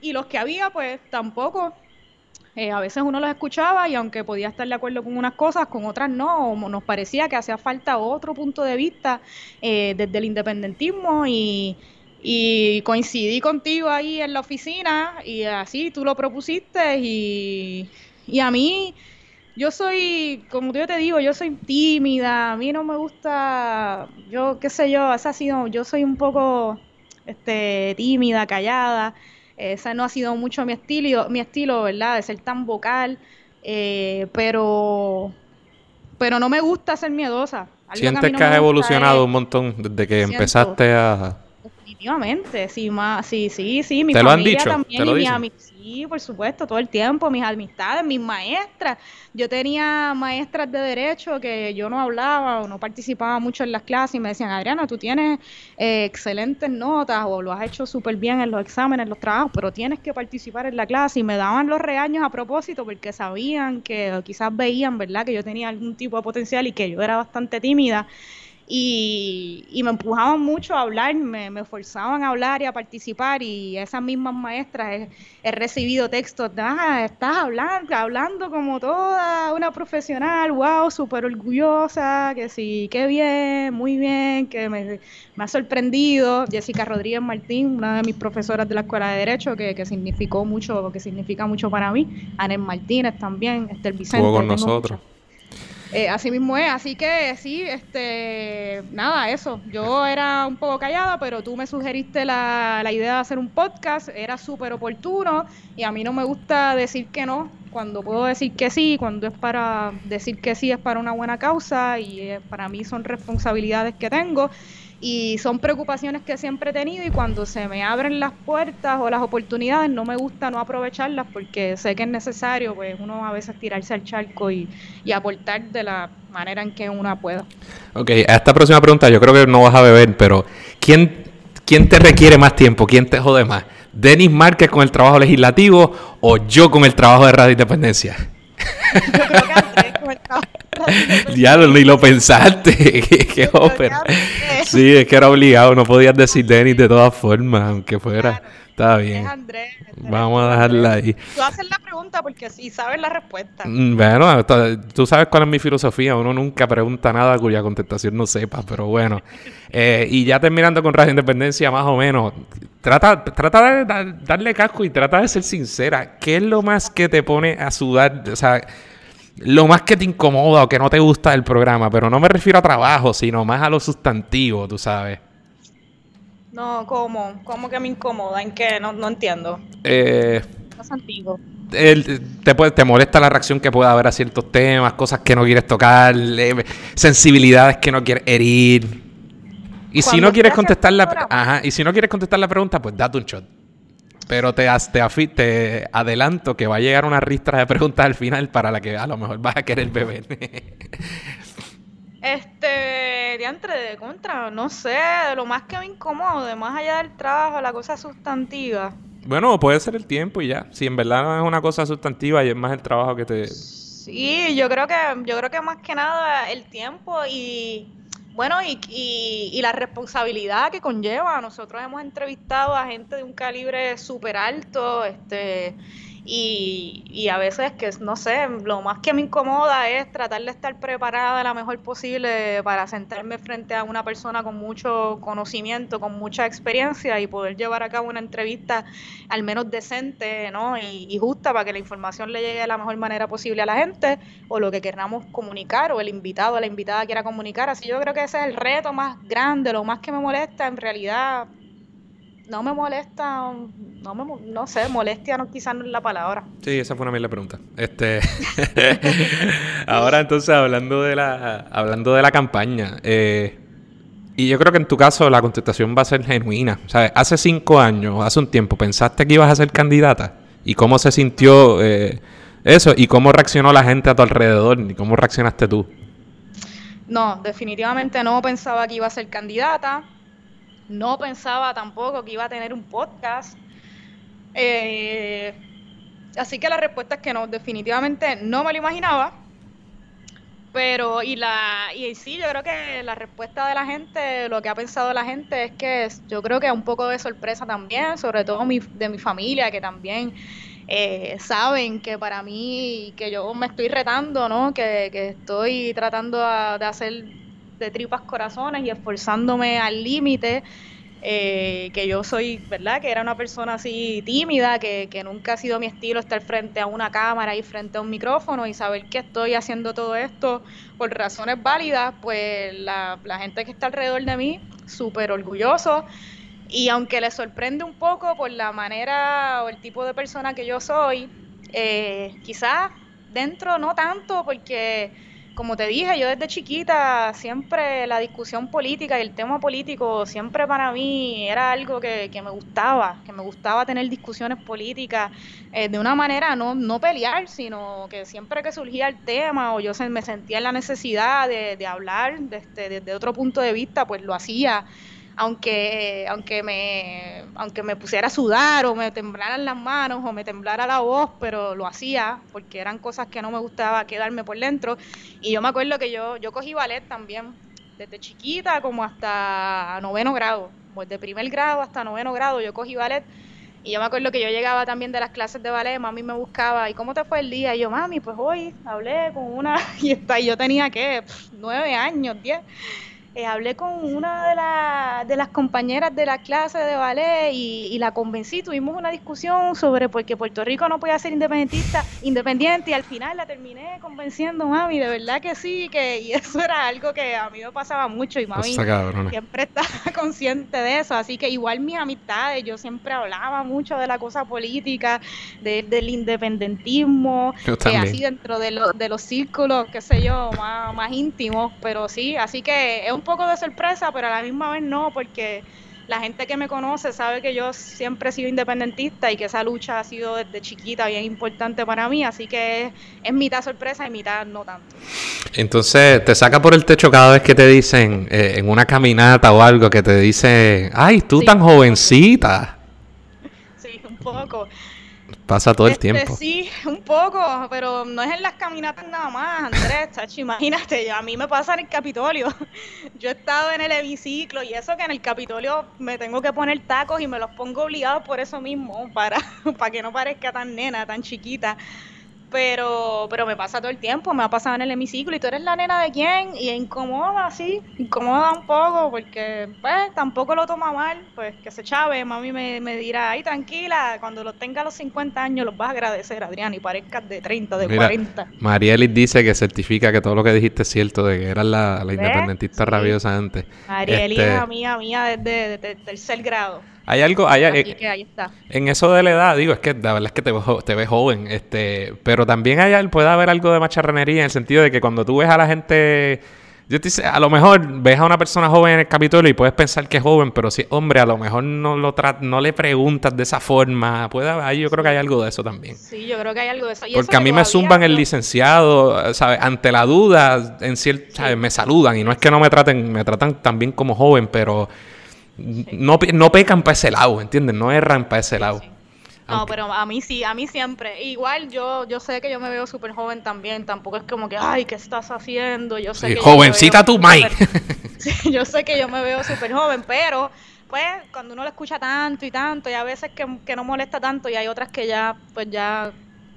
Y los que había, pues tampoco eh, a veces uno los escuchaba y aunque podía estar de acuerdo con unas cosas, con otras no, nos parecía que hacía falta otro punto de vista eh, desde el independentismo y, coincidí contigo ahí en la oficina y así tú lo propusiste y, y a mí yo soy, como yo te digo, yo soy tímida, a mí no me gusta, yo qué sé yo, esa ha sido, yo soy un poco este, tímida, callada. Ese no ha sido mucho mi estilo, mi estilo, ¿verdad? De ser tan vocal, eh, pero, pero no me gusta ser miedosa. ¿Sientes que, has evolucionado un montón desde que empezaste a, Definitivamente, sí, más, sí, sí, sí, mi ¿Te lo han dicho? también ¿Te por supuesto, todo el tiempo, mis amistades, mis maestras. Yo tenía maestras de derecho que yo no hablaba o no participaba mucho en las clases y me decían, Adriana, tú tienes eh, excelentes notas o lo has hecho súper bien en los exámenes, en los trabajos, pero tienes que participar en la clase y me daban los regaños a propósito porque sabían que quizás veían, ¿verdad?, que yo tenía algún tipo de potencial y que yo era bastante tímida y, me empujaban mucho a hablar, me, me, forzaban a hablar y a participar y esas mismas maestras he, recibido textos, ah, estás hablando, hablando como toda una profesional, wow, súper orgullosa, que sí, qué bien, muy bien, que me, ha sorprendido. Jessica Rodríguez Martín, una de mis profesoras de la Escuela de Derecho, que, que significó mucho, que significa mucho para mí, Anel Martínez también, Esther Vicente. Estuvo con nosotros. Eh, así mismo es, así que sí, este, nada, eso. Yo era un poco callada, pero tú me sugeriste la, la idea de hacer un podcast, era súper oportuno y a mí no me gusta decir que no, cuando puedo decir que sí, cuando es para decir que sí es para una buena causa y eh, para mí son responsabilidades que tengo y son preocupaciones que siempre he tenido y cuando se me abren las puertas o las oportunidades no me gusta no aprovecharlas porque sé que es necesario pues uno a veces tirarse al charco y, aportar de la manera en que uno pueda. Ok, a esta próxima pregunta yo creo que no vas a beber, pero ¿quién, quién te requiere más tiempo? ¿Quién te jode más? ¿Denis Márquez con el trabajo legislativo o yo con el trabajo de Radio Independencia? Yo creo que <laughs> Ya ni lo pensaste. <laughs> qué, Sí, es que era obligado, no podías decir Denis de todas formas, aunque fuera. Está bien. Andrés, Vamos a dejarla ahí. Tú haces la pregunta porque sí sabes la respuesta. Mm, bueno, tú sabes cuál es mi filosofía. Uno nunca pregunta nada cuya contestación no sepa, pero bueno. <laughs> Eh, y ya terminando con Radio Independencia, más o menos, trata, trata de darle casco y trata de ser sincera. ¿Qué es lo más que te pone a sudar? O sea, lo más que te incomoda o que no te gusta del programa, pero no me refiero a trabajo, sino más a lo sustantivo, tú sabes. No, ¿cómo? ¿Cómo que me incomoda? ¿En qué? No, entiendo. Eh, antiguo. te, puede, te molesta la reacción que pueda haber a ciertos temas, cosas que no quieres tocar, sensibilidades que no quieres herir. Y si no quieres contestar la ajá, y si no quieres contestar la pregunta, pues date un shot. Pero te, te, te adelanto que va a llegar una ristra de preguntas al final para la que a lo mejor vas a querer beber. <laughs> Este, diantre de contra, no sé, de lo más que me incomode, más allá del trabajo, la cosa sustantiva. Bueno, puede ser el tiempo y ya. Si en verdad no es una cosa sustantiva y es más el trabajo que te. Sí, yo creo que, yo creo que más que nada el tiempo y bueno, y, y, la responsabilidad que conlleva. Nosotros hemos entrevistado a gente de un calibre súper alto, este, y, y, a veces que, no sé, lo más que me incomoda es tratar de estar preparada la mejor posible para sentarme frente a una persona con mucho conocimiento, con mucha experiencia y poder llevar a cabo una entrevista al menos decente ¿no? y, justa para que la información le llegue de la mejor manera posible a la gente o lo que queramos comunicar o el invitado o la invitada quiera comunicar. Así yo creo que ese es el reto más grande, lo más que me molesta en realidad no me molesta, no me, no sé, molestia no quizás no es la palabra. Sí, esa fue una la pregunta. Este, <laughs> ahora entonces hablando de la, hablando de la campaña, eh, y yo creo que en tu caso la contestación va a ser genuina. Sea, hace cinco años, hace un tiempo, pensaste que ibas a ser candidata y cómo se sintió eh, eso y cómo reaccionó la gente a tu alrededor y cómo reaccionaste tú. No, definitivamente no pensaba que iba a ser candidata no pensaba tampoco que iba a tener un podcast. Eh, así que la respuesta es que no, definitivamente no me lo imaginaba. Pero, y la, y sí, yo creo que la respuesta de la gente, lo que ha pensado la gente es que yo creo que un poco de sorpresa también, sobre todo mi, de mi familia, que también eh, saben que para mí, que yo me estoy retando, ¿no? Que, que estoy tratando de hacer de tripas corazones y esforzándome al límite. Eh, que yo soy, ¿verdad? Que era una persona así tímida, que, que, nunca ha sido mi estilo estar frente a una cámara y frente a un micrófono y saber que estoy haciendo todo esto por razones válidas, pues la, la gente que está alrededor de mí, súper orgulloso. Y aunque les sorprende un poco por la manera o el tipo de persona que yo soy, eh, quizás dentro no tanto, porque como te dije, yo desde chiquita siempre la discusión política y el tema político siempre para mí era algo que, me gustaba, que me gustaba tener discusiones políticas eh, de una manera no, no pelear, sino que siempre que surgía el tema o yo me sentía en la necesidad de, de hablar desde, desde otro punto de vista, pues lo hacía aunque, aunque, me, aunque me pusiera a sudar o me temblaran las manos o me temblara la voz, pero lo hacía porque eran cosas que no me gustaba quedarme por dentro. Y yo me acuerdo que yo, yo cogí ballet también, desde chiquita como hasta noveno grado, pues de primer grado hasta noveno grado yo cogí ballet. Y yo me acuerdo que yo llegaba también de las clases de ballet, mami me buscaba, ¿y cómo te fue el día? Y yo, mami, pues hoy hablé con una, <laughs> y, yo tenía que, nueve años, diez. Eh, hablé con una de, de, las compañeras de la clase de ballet y, la convencí, tuvimos una discusión sobre por qué Puerto Rico no podía ser independentista, independiente y al final la terminé convenciendo, mami, de verdad que sí, que y <laughs> eso era algo que a mí me pasaba mucho y mami siempre estaba <laughs> consciente de eso, así que igual mis amistades, yo siempre hablaba mucho de la cosa política, del independentismo, que así dentro de, de los círculos, qué sé yo, más, más íntimos, pero sí, así que es un poco de sorpresa, pero a la misma vez no, porque la gente que me conoce sabe que yo siempre he sido independentista y que esa lucha ha sido desde chiquita bien importante para mí, así que es, mitad sorpresa y mitad no tanto. Entonces, te saca por el techo cada vez que te dicen eh, en una caminata o algo que te dice, ay, tú tan jovencita. <laughs> Sí, un poco. Pasa todo el Este, tiempo. Sí, un poco, pero no es en las caminatas nada más, Andrés, chacho, imagínate, a mí me pasa en el Capitolio. <laughs> Yo he estado en el hemiciclo y eso que en el Capitolio me tengo que poner tacos y me los pongo obligados por eso mismo, para, <laughs> para que no parezca tan nena, tan chiquita. Pero, pero me pasa todo el tiempo, me ha pasado en el hemiciclo y tú eres la nena de quién y incomoda, sí, incomoda un poco porque pues tampoco lo toma mal, pues que se chave, mami me, me dirá, ay tranquila, cuando los tenga a los 50 años los vas a agradecer, Adrián, y parezcas de 30, de Mira, 40. Marielis dice que certifica que todo lo que dijiste es cierto, de que eras la, la independentista Sí. rabiosa antes. Ariel Este, es amiga mía desde, desde el tercer grado, Hay algo, hay, así eh, que ahí está. en eso de la edad, digo, es que la verdad es que te, te ves joven, este, pero también hay, puede haber algo de macharranería en el sentido de que cuando tú ves a la gente, yo te dice, a lo mejor ves a una persona joven en el Capitolio y puedes pensar que es joven, pero si es hombre, a lo mejor no lo no le preguntas de esa forma, puede haber- ahí yo creo que hay algo de eso también. Sí, yo creo que hay algo de eso. Y eso Porque a mí me zumban el licenciado, ¿sabes? Ante la duda, en cierto, ¿sabes? me saludan y no es que no me traten, me tratan también como joven, pero no, no pecan para ese lado, ¿entiendes? No erran para ese lado. Sí. No, pero a mí sí, a mí siempre. Igual yo, yo sé que yo me veo súper joven también. Tampoco es como que, ay, ¿qué estás haciendo? Yo sé que jovencita tu Mike. <laughs> yo sé que yo me veo súper joven, pero pues cuando uno lo escucha tanto y tanto, y a veces que, que no molesta tanto, y hay otras que ya, pues ya,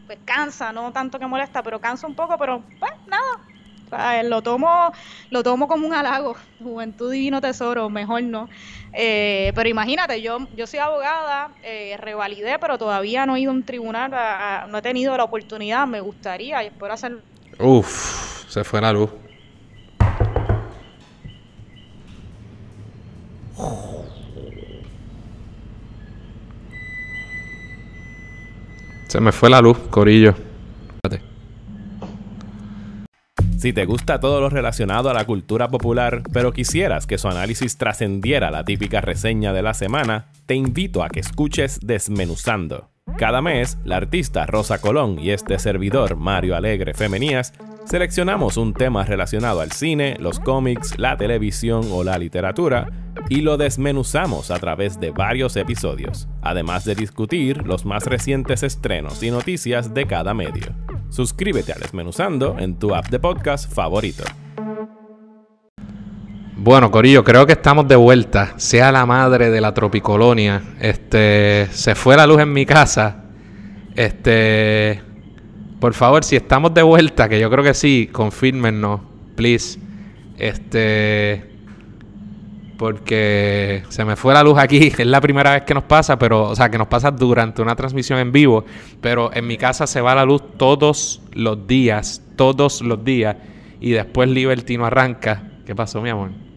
pues cansa, no tanto que molesta, pero cansa un poco, pero pues nada. Lo tomo, lo tomo como un halago. Juventud divino tesoro, mejor no. Eh, pero imagínate, yo, yo soy abogada, eh, revalidé, pero todavía no he ido a un tribunal, no he tenido la oportunidad, me gustaría y espero hacer Uf, se fue la luz. Se me fue la luz, Corillo. Espérate. Si te gusta todo lo relacionado a la cultura popular, pero quisieras que su análisis trascendiera la típica reseña de la semana, te invito a que escuches Desmenuzando. Cada mes, la artista Rosa Colón y este servidor Mario Alegre Femenías seleccionamos un tema relacionado al cine, los cómics, la televisión o la literatura y lo desmenuzamos a través de varios episodios, además de discutir los más recientes estrenos y noticias de cada medio. Suscríbete a Desmenuzando en tu app de podcast favorito. Bueno, Corillo, creo que estamos de vuelta. Sea la madre de la tropicolonia. Este, se fue la luz en mi casa. Este, por favor, si estamos de vuelta, que yo creo que sí, confírmenos, please. Este, porque se me fue la luz aquí. Es la primera vez que nos pasa, pero, o sea, que nos pasa durante una transmisión en vivo. Pero en mi casa se va la luz todos los días, todos los días. Y después Liberty no arranca. ¿Qué pasó, mi amor?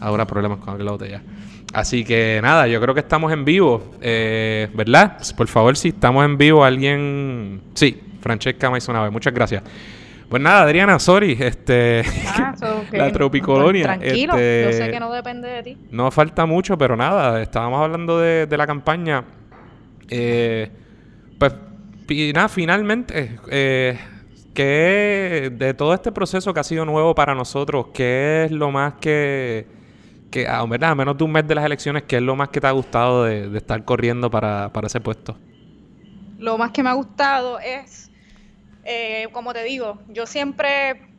Ahora problemas con abrir la botella. Así que nada, yo creo que estamos en vivo, eh, ¿verdad? Por favor, si estamos en vivo, alguien... Sí, Francesca vez, muchas gracias. Pues nada, Adriana, sorry, este... Ah, <laughs> so que- la tropicolonia. Tranquilo, este, yo sé que no depende de ti. no falta mucho, pero nada, estábamos hablando de, de la campaña. Eh, pues, y nada, finalmente, eh, ¿qué de todo este proceso que ha sido nuevo para nosotros, qué es lo más que, que a, ¿verdad? a menos de un mes de las elecciones, qué es lo más que te ha gustado de, estar corriendo para, para ese puesto? Lo más que me ha gustado es, eh, como te digo, yo siempre,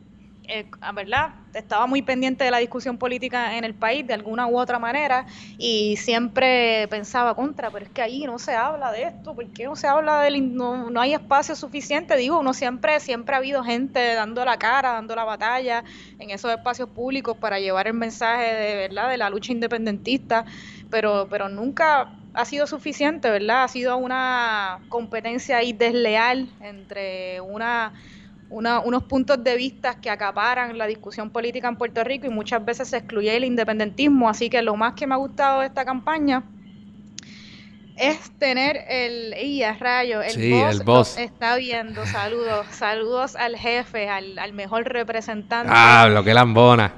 eh, verdad, estaba muy pendiente de la discusión política en el país de alguna u otra manera y siempre pensaba contra, pero es que ahí no se habla de esto, ¿por qué no se habla del, no, no hay espacio suficiente? Digo, uno siempre, siempre ha habido gente dando la cara, dando la batalla en esos espacios públicos para llevar el mensaje de verdad de la lucha independentista, pero, pero nunca ha sido suficiente, ¿verdad? Ha sido una competencia ahí desleal entre una, una- unos puntos de vista que acaparan la discusión política en Puerto Rico y muchas veces se excluye el independentismo. Así que lo más que me ha gustado de esta campaña es tener el ¡y a rayo! El Sí, boss el boss. está viendo. Saludos, <laughs> saludos al jefe, al, al mejor representante. Ah, lo que lambona.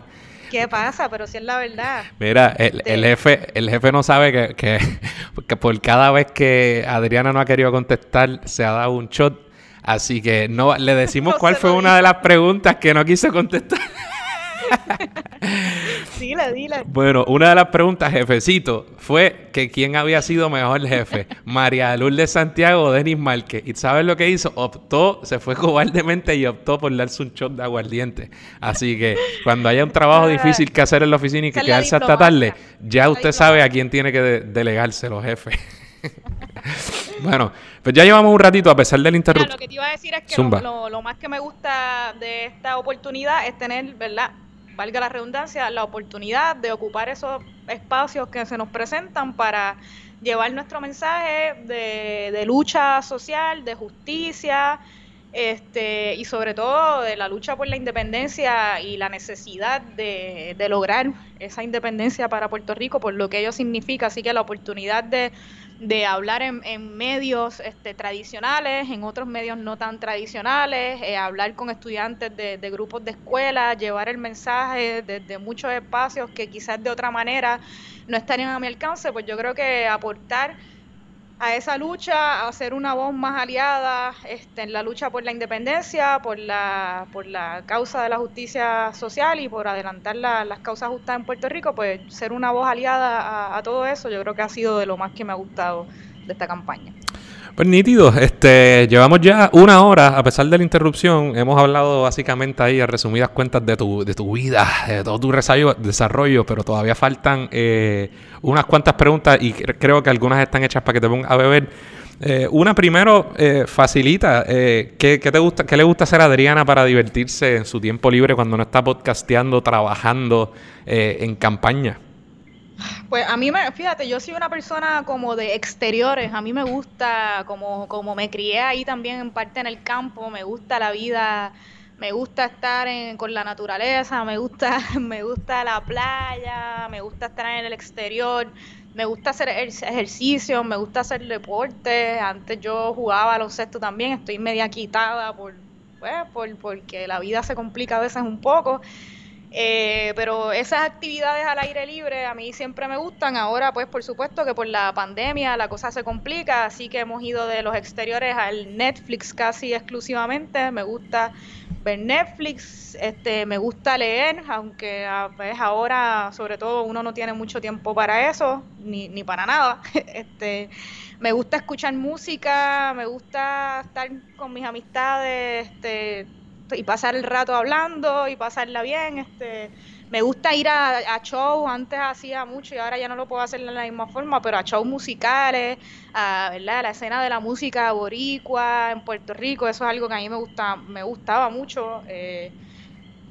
¿Qué pasa? Pero si es la verdad. Mira, el, el jefe, el jefe no sabe que, que, <laughs> que por cada vez que Adriana no ha querido contestar, se ha dado un shot. Así que no le decimos <laughs> No cuál fue una de las preguntas que no quiso contestar. <laughs> dile, dile. Bueno, una de las preguntas, jefecito, fue que quién había sido mejor jefe, <laughs> María Lourdes Santiago o Denis Márquez. ¿Y sabes lo que hizo? Optó, se fue cobardemente y optó por darse un shot de aguardiente. Así que cuando haya un trabajo difícil que hacer en la oficina y que quedarse hasta tarde, ya usted sabe a quién tiene que delegarse los jefes. bueno, pues ya llevamos un ratito a pesar del interrupción. Lo que te iba a decir es que lo, lo, más que me gusta de esta oportunidad es tener, ¿verdad? Valga la redundancia, la oportunidad de ocupar esos espacios que se nos presentan para llevar nuestro mensaje de, de lucha social, de justicia, este, y sobre todo de la lucha por la independencia y la necesidad de, de, lograr esa independencia para Puerto Rico, por lo que ello significa. Así que la oportunidad de de hablar en, medios este, tradicionales, en otros medios no tan tradicionales, eh, hablar con estudiantes de, grupos de escuela, llevar el mensaje desde muchos espacios que quizás de otra manera no estarían a mi alcance, pues yo creo que aportar a esa lucha, a ser una voz más aliada este, en la lucha por la independencia, por la, por la causa de la justicia social y por adelantar las causas justas en Puerto Rico, pues ser una voz aliada a todo eso, yo creo que ha sido de lo más que me ha gustado de esta campaña. Pues nítido, este, llevamos ya una hora, a pesar de la interrupción, hemos hablado básicamente ahí a resumidas cuentas de tu, de tu vida, de todo tu desarrollo, pero todavía faltan eh, unas cuantas preguntas y creo que algunas están hechas para que te pongas a beber. Eh, una primero, eh, facilita, ¿qué, ¿qué, te gusta, ¿qué le gusta hacer a Adriana para divertirse en su tiempo libre cuando no está podcasteando, trabajando en campaña? Pues a mí, me, fíjate, yo soy una persona como de exteriores, a mí me gusta, como, como me crié ahí también en parte en el campo, me gusta la vida, me gusta estar con la naturaleza, me gusta, <laughs> me gusta la playa, me gusta estar en el exterior, me gusta hacer ejercicio, me gusta hacer deporte, antes yo jugaba baloncesto también, estoy media quitada por, pues, por, porque la vida se complica a veces un poco. Eh, pero esas actividades al aire libre a mí siempre me gustan. Ahora, pues por supuesto que por la pandemia la cosa se complica, así que hemos ido de los exteriores al Netflix casi exclusivamente. Me gusta ver Netflix, este, me gusta leer, aunque a veces ahora sobre todo uno no tiene mucho tiempo para eso, ni, ni para nada. <laughs> este, me gusta escuchar música, me gusta estar con mis amistades, este, y pasar el rato hablando y pasarla bien. Este, me gusta ir a, a shows, antes hacía mucho y ahora ya no lo puedo hacer de la misma forma, pero a shows musicales, a ¿verdad? la escena de la música boricua en Puerto Rico, eso es algo que a mí me gusta, me gustaba mucho. Eh,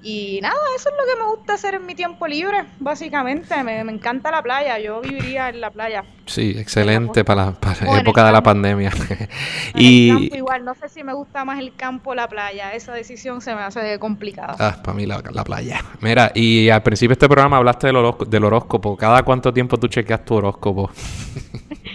y nada, eso es lo que me gusta hacer en mi tiempo libre, básicamente. Me, encanta la playa, yo viviría en la playa. Sí, excelente para la, época de la pandemia. <laughs> y el campo igual, no sé si me gusta más el campo o la playa, esa decisión se me hace complicada. Ah, para mí la, playa. Mira, y al principio de este programa hablaste del, del horóscopo. ¿Cada cuánto tiempo tú chequeas tu horóscopo? <laughs>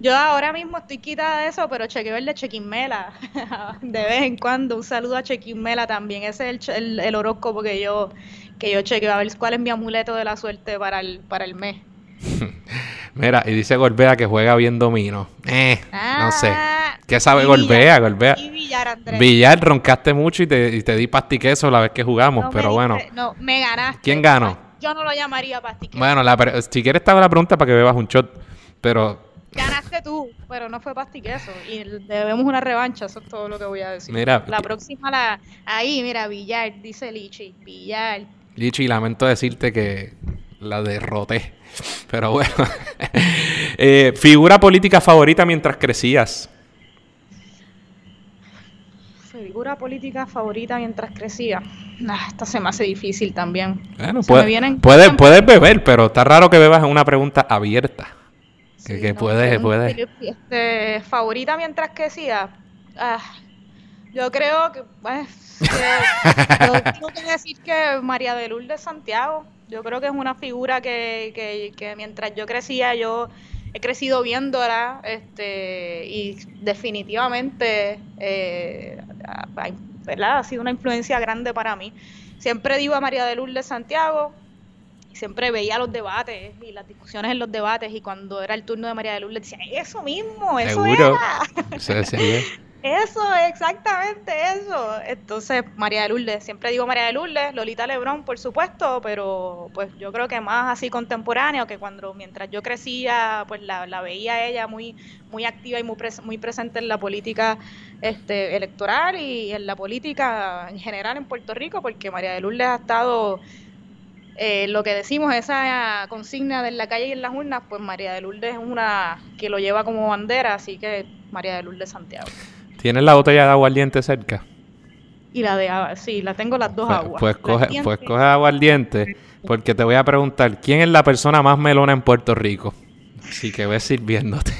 yo ahora mismo estoy quitada de eso, pero chequeo el de Chequimela <laughs> de vez en cuando. Un saludo a Chequimela también. Ese es el, el, horóscopo que yo, que yo chequeo. A ver cuál es mi amuleto de la suerte para el, para el mes. <laughs> Mira, y dice Golbea que juega bien domino. Eh, no sé. Ah, ¿Qué sabe Golbea? Golbea. Villar, Villar, roncaste mucho y te, y te di pastiqueso la vez que jugamos, pero bueno. No, me ganaste. ¿Quién ganó? Yo no lo llamaría pastiqueso. Bueno, la, si quieres te hago la pregunta para que bebas un shot, pero Ganaste tú, pero no fue pastiqueso. Y debemos una revancha, eso es todo lo que voy a decir. Mira, la próxima, la ahí, mira, Villar, dice Lichi, Villar. Lichi, lamento decirte que la derroté. <laughs> Pero bueno. <laughs> Eh, figura política favorita mientras crecías. Figura política favorita mientras crecía. Ah, esta se me hace difícil también. Bueno, puedes, puedes beber, pero está raro que bebas en una pregunta abierta que, puede, puede. Este, favorita mientras que decía, ah, yo creo que, pues, <laughs> tengo que decir que María de Lourdes Santiago, yo creo que es una figura que, que, que mientras yo crecía, yo he crecido viéndola, este, y definitivamente, eh, ¿verdad? Ha sido una influencia grande para mí. Siempre digo a María de Lourdes Santiago, siempre veía los debates y las discusiones en los debates y cuando era el turno de María de Luz le decía, eso mismo, eso era. <laughs> Eso, exactamente eso. Entonces, María de Lourdes, siempre digo María de Lourdes, Lolita Lebrón, por supuesto, pero pues yo creo que más así contemporáneo, que cuando mientras yo crecía, pues la, la veía ella muy, muy activa y muy, muy presente en la política este, electoral y en la política en general en Puerto Rico, porque María de Lourdes ha estado eh, lo que decimos, esa consigna de la calle y en las urnas, pues María de Lourdes es una que lo lleva como bandera, así que María de Lourdes Santiago. ¿Tienes la botella de aguardiente cerca? Y la de agua, sí, la tengo las dos pues, aguas. Pues coge, pues coge aguardiente, porque te voy a preguntar, ¿quién es la persona más melona en Puerto Rico? Así que ves sirviéndote.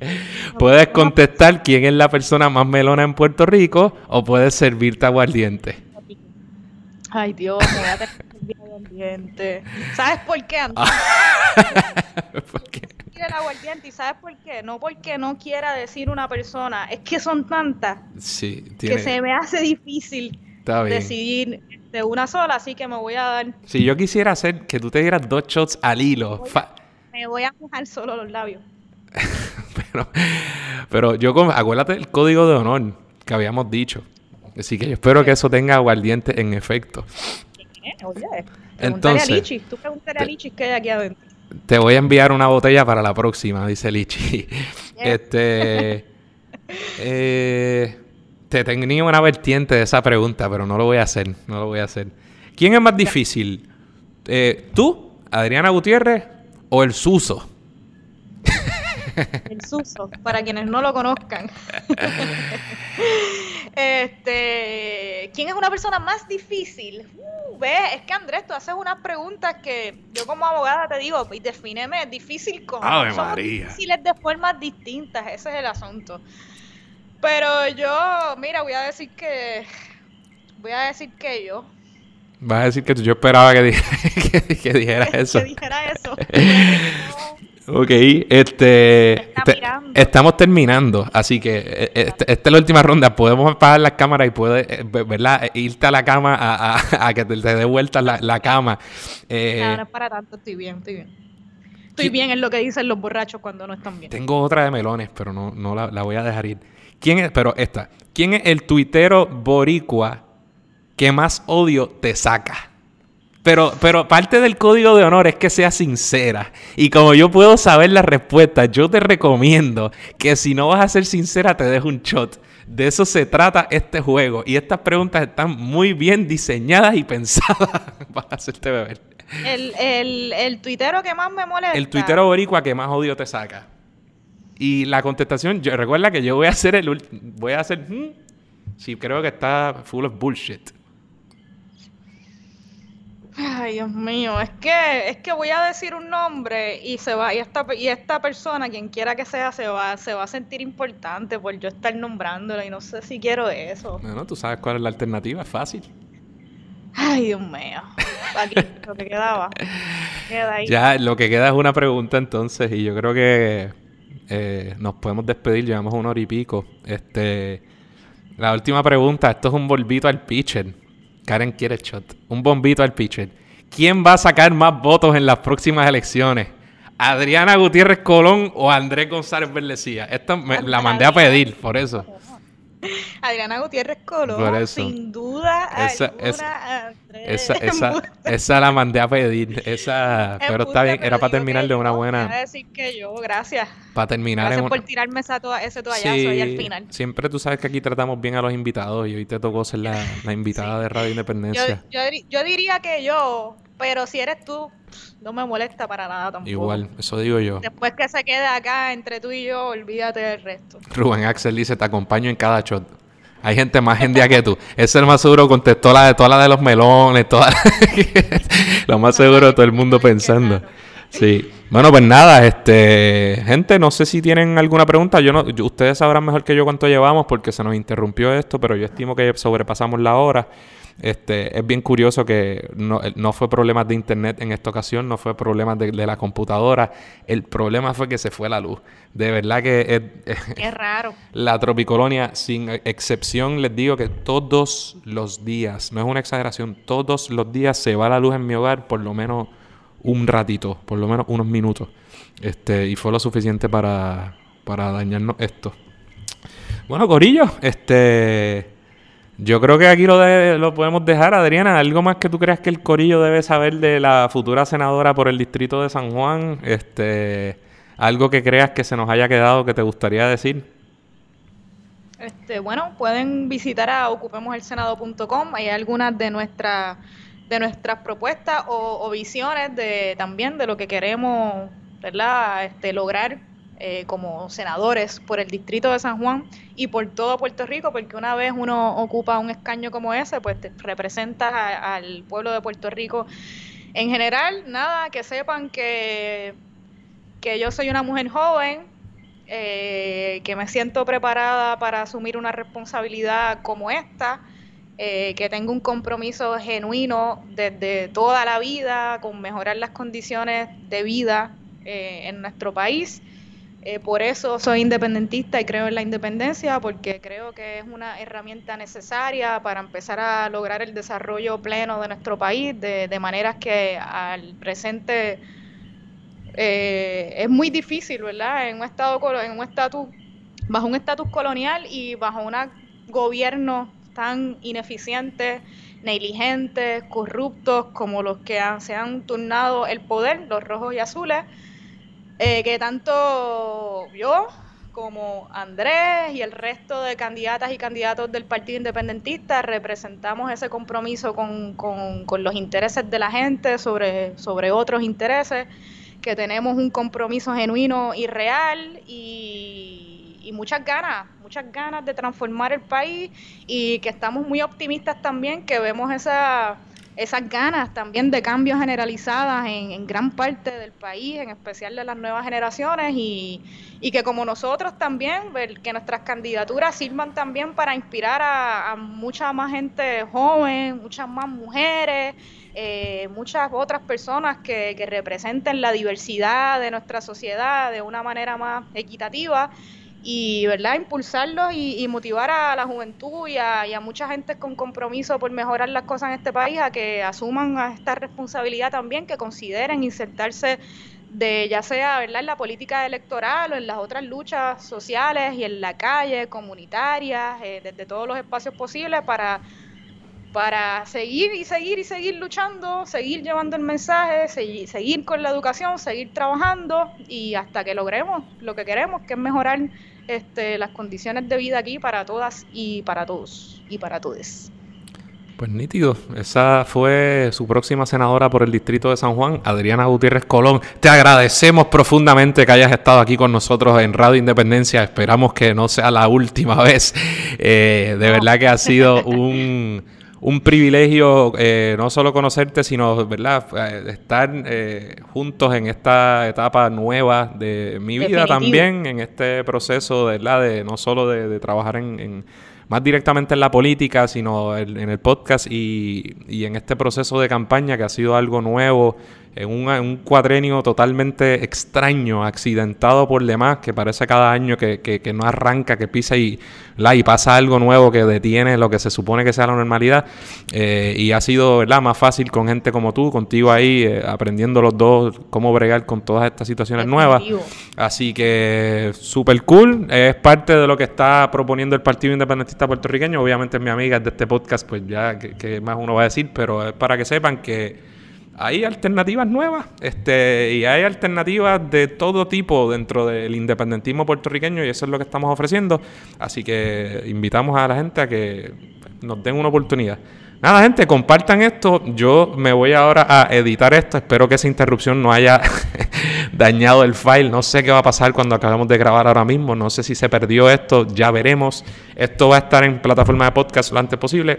<laughs> puedes contestar quién es la persona más melona en Puerto Rico o puedes servirte aguardiente. Ay Dios, me voy a tener ¿Sabes por qué, <laughs> ¿Por qué? el aguardiente y ¿sabes por qué? No porque no quiera decir una persona, es que son tantas que se me hace difícil decidir de una sola, así que me voy a dar. Si yo quisiera hacer que tú te dieras dos shots al hilo, me voy a mojar solo los labios. <laughs> pero, pero yo, acuérdate del código de honor que habíamos dicho. Así que yo espero que eso tenga aguardiente en efecto. Oye, Entonces, a Lichi. Tú pregúntale a Lichi qué hay aquí adentro. Te voy a enviar una botella para la próxima, dice Lichi. <laughs> Este. Eh, te tenía una vertiente de esa pregunta, pero no lo voy a hacer. No lo voy a hacer. ¿Quién es más difícil? Eh, ¿Tú, Adriana Gutiérrez, o el Suso? <laughs> El Suso, para quienes no lo conozcan. <laughs> este, ¿Quién es una persona más difícil? Uh, ve, es que Andrés, tú haces unas preguntas que yo como abogada te digo, y defíneme difícil como Ave María. difíciles de formas distintas, ese es el asunto. Pero yo, mira, voy a decir que voy a decir que yo Vas a decir que yo esperaba que, <laughs> dijera, eso. que dijera eso. Ok, este, estamos terminando, así que eh, este, esta es la última ronda. Podemos apagar la cámara y puedes, eh, ¿verdad? Irte a la cama a, <laughs> que te, dé vuelta la, cama. Eh, no, no es para tanto, estoy bien, estoy bien. Estoy bien en lo que dicen los borrachos cuando no están bien. Tengo otra de melones, pero no, no la, la voy a dejar ir. ¿Quién es, pero esta, quién es el tuitero boricua que más odio te saca? Pero, pero parte del código de honor es que sea sincera. Y como yo puedo saber la respuesta, yo te recomiendo que si no vas a ser sincera, te dejo un shot. De eso se trata este juego. Y estas preguntas están muy bien diseñadas y pensadas <laughs> para hacerte beber. El, el, el tuitero que más me molesta. El tuitero boricua que más odio te saca. Y la contestación, yo, recuerda que yo voy a hacer el voy a hacer hmm, sí creo que está full of bullshit. Ay, Dios mío, es que es que voy a decir un nombre y se va y esta y esta persona, quien quiera que sea, se va se va a sentir importante por yo estar nombrándola y no sé si quiero eso. Bueno, tú sabes cuál es la alternativa, es fácil. Ay, Dios mío. Aquí lo que quedaba. Queda ahí. Ya, lo que queda es una pregunta entonces y yo creo que eh, nos podemos despedir, llevamos una hora y pico. Este, la última pregunta, esto es un volvito al pitcher. Karen quiere shot. Un bombito al pitcher. ¿Quién va a sacar más votos en las próximas elecciones? ¿Adriana Gutiérrez Colón o Andrés González Berlecía? Esta me, la mandé a pedir, por eso. <laughs> Adriana Gutiérrez Colón, sin duda esa, esa, esa, <laughs> esa, la mandé a pedir. Esa, pero está bien, era para terminar de una buena. decir que yo, gracias. Para terminar gracias por tirarme esa ese toallazo ahí al final. Siempre tú sabes que aquí tratamos bien a los invitados y hoy te tocó ser la, la invitada <laughs> de Radio Independencia. Yo, yo, yo diría que yo, pero si eres tú, no me molesta para nada tampoco. Igual, eso digo yo. Después que se quede acá entre tú y yo, olvídate del resto. Rubén Axel dice, te acompaño en cada shot. Hay gente más día que tú. <laughs> Ese es el más seguro contestó la de todas las de los melones, todas. <laughs> lo más seguro de todo el mundo pensando. Sí. Bueno, pues nada, este, gente, no sé si tienen alguna pregunta. Yo no, ustedes sabrán mejor que yo cuánto llevamos porque se nos interrumpió esto, pero yo estimo que sobrepasamos la hora. Este, es bien curioso que no, no, fue problemas de internet en esta ocasión, no fue problemas de, la computadora. El problema fue que se fue la luz. De verdad que es, raro. <laughs> La tropicolonia, sin excepción, les digo que todos los días, no es una exageración, todos los días se va la luz en mi hogar por lo menos un ratito, por lo menos unos minutos. Este, y fue lo suficiente para, para dañarnos esto. Bueno, Corillo, este... Yo creo que aquí lo, lo podemos dejar. Adriana, ¿algo más que tú creas que el Corillo debe saber de la futura senadora por el distrito de San Juan? Este, ¿Algo que creas que se nos haya quedado que te gustaría decir? Este, bueno, pueden visitar a ocupemoselsenado.com. Hay algunas de nuestras de nuestras propuestas o, visiones de también de lo que queremos, ¿verdad? Este, lograr eh, como senadores por el distrito de San Juan y por todo Puerto Rico, porque una vez uno ocupa un escaño como ese, pues te representas al pueblo de Puerto Rico en general. Nada, que sepan que, que yo soy una mujer joven, eh, que me siento preparada para asumir una responsabilidad como esta. Eh, que tengo un compromiso genuino desde toda la vida con mejorar las condiciones de vida en nuestro país eh, por eso soy independentista y creo en la independencia, porque creo que es una herramienta necesaria para empezar a lograr el desarrollo pleno de nuestro país, de, de maneras que al presente eh, es muy difícil, ¿verdad? En un estado en un estatus bajo un estatus colonial y bajo un gobierno tan ineficiente, negligentes, corruptos como los que se han turnado el poder, los rojos y azules eh, que tanto yo como Andrés y el resto de candidatas y candidatos del Partido Independentista representamos ese compromiso con, con, los intereses de la gente sobre, sobre otros intereses, que tenemos un compromiso genuino y real y, y muchas ganas, muchas ganas de transformar el país y que estamos muy optimistas también, que vemos esa esas ganas también de cambios generalizadas en, gran parte del país, en especial de las nuevas generaciones, y, que como nosotros también, que nuestras candidaturas sirvan también para inspirar a, mucha más gente joven, muchas más mujeres, eh, muchas otras personas que, que representen la diversidad de nuestra sociedad de una manera más equitativa y verdad impulsarlos y, motivar a la juventud y a, mucha gente con compromiso por mejorar las cosas en este país a que asuman esta responsabilidad también, que consideren insertarse de ya sea verdad en la política electoral o en las otras luchas sociales y en la calle, comunitarias, eh, desde todos los espacios posibles para para seguir y seguir y seguir luchando, seguir llevando el mensaje, seguir, seguir con la educación, seguir trabajando y hasta que logremos lo que queremos, que es mejorar este, las condiciones de vida aquí para todas y para todos y para todos. Pues nítido, esa fue su próxima senadora por el distrito de San Juan, Adriana Gutiérrez Colón. Te agradecemos profundamente que hayas estado aquí con nosotros en Radio Independencia. Esperamos que no sea la última <laughs> vez. Eh, de verdad que ha sido un un privilegio eh, no solo conocerte, sino ¿verdad? Eh, estar eh, juntos en esta etapa nueva de mi vida también, en este proceso ¿verdad? de no solo de, trabajar en, más directamente en la política, sino en, en el podcast y, y, en este proceso de campaña que ha sido algo nuevo en un, cuadrenio totalmente extraño, accidentado por demás, que parece cada año que, no arranca, que pisa y, la, y pasa algo nuevo que detiene lo que se supone que sea la normalidad. Eh, y ha sido ¿verdad? más fácil con gente como tú, contigo ahí, eh, aprendiendo los dos cómo bregar con todas estas situaciones nuevas. Así que súper cool, es parte de lo que está proponiendo el Partido Independentista Puertorriqueño. Obviamente mi amiga de este podcast, pues ya que más uno va a decir, pero es para que sepan que hay alternativas nuevas este, y hay alternativas de todo tipo dentro del independentismo puertorriqueño y eso es lo que estamos ofreciendo. Así que invitamos a la gente a que nos den una oportunidad. Nada, gente, compartan esto. Yo me voy ahora a editar esto. Espero que esa interrupción no haya <laughs> dañado el file. No sé qué va a pasar cuando acabemos de grabar ahora mismo. No sé si se perdió esto. Ya veremos. Esto va a estar en plataforma de podcast lo antes posible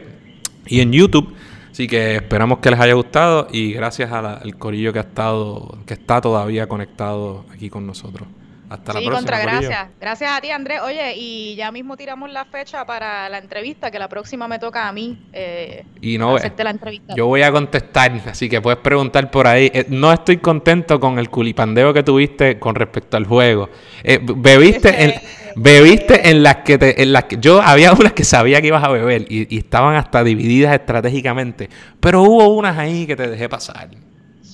y en YouTube. Así que esperamos que les haya gustado y gracias al corillo que ha estado, que está todavía conectado aquí con nosotros. Hasta la próxima. Contra, gracias. Gracias a ti, Andrés. Oye, y ya mismo tiramos la fecha para la entrevista, que la próxima me toca a mí eh, y no, hacerte la entrevista. Yo voy a contestar, así que puedes preguntar por ahí. Eh, no estoy contento con el culipandeo que tuviste con respecto al juego. Eh, bebiste en, <laughs> bebiste en las que te, en las que yo había <laughs> unas que sabía que ibas a beber y, estaban hasta divididas estratégicamente, pero hubo unas ahí que te dejé pasar.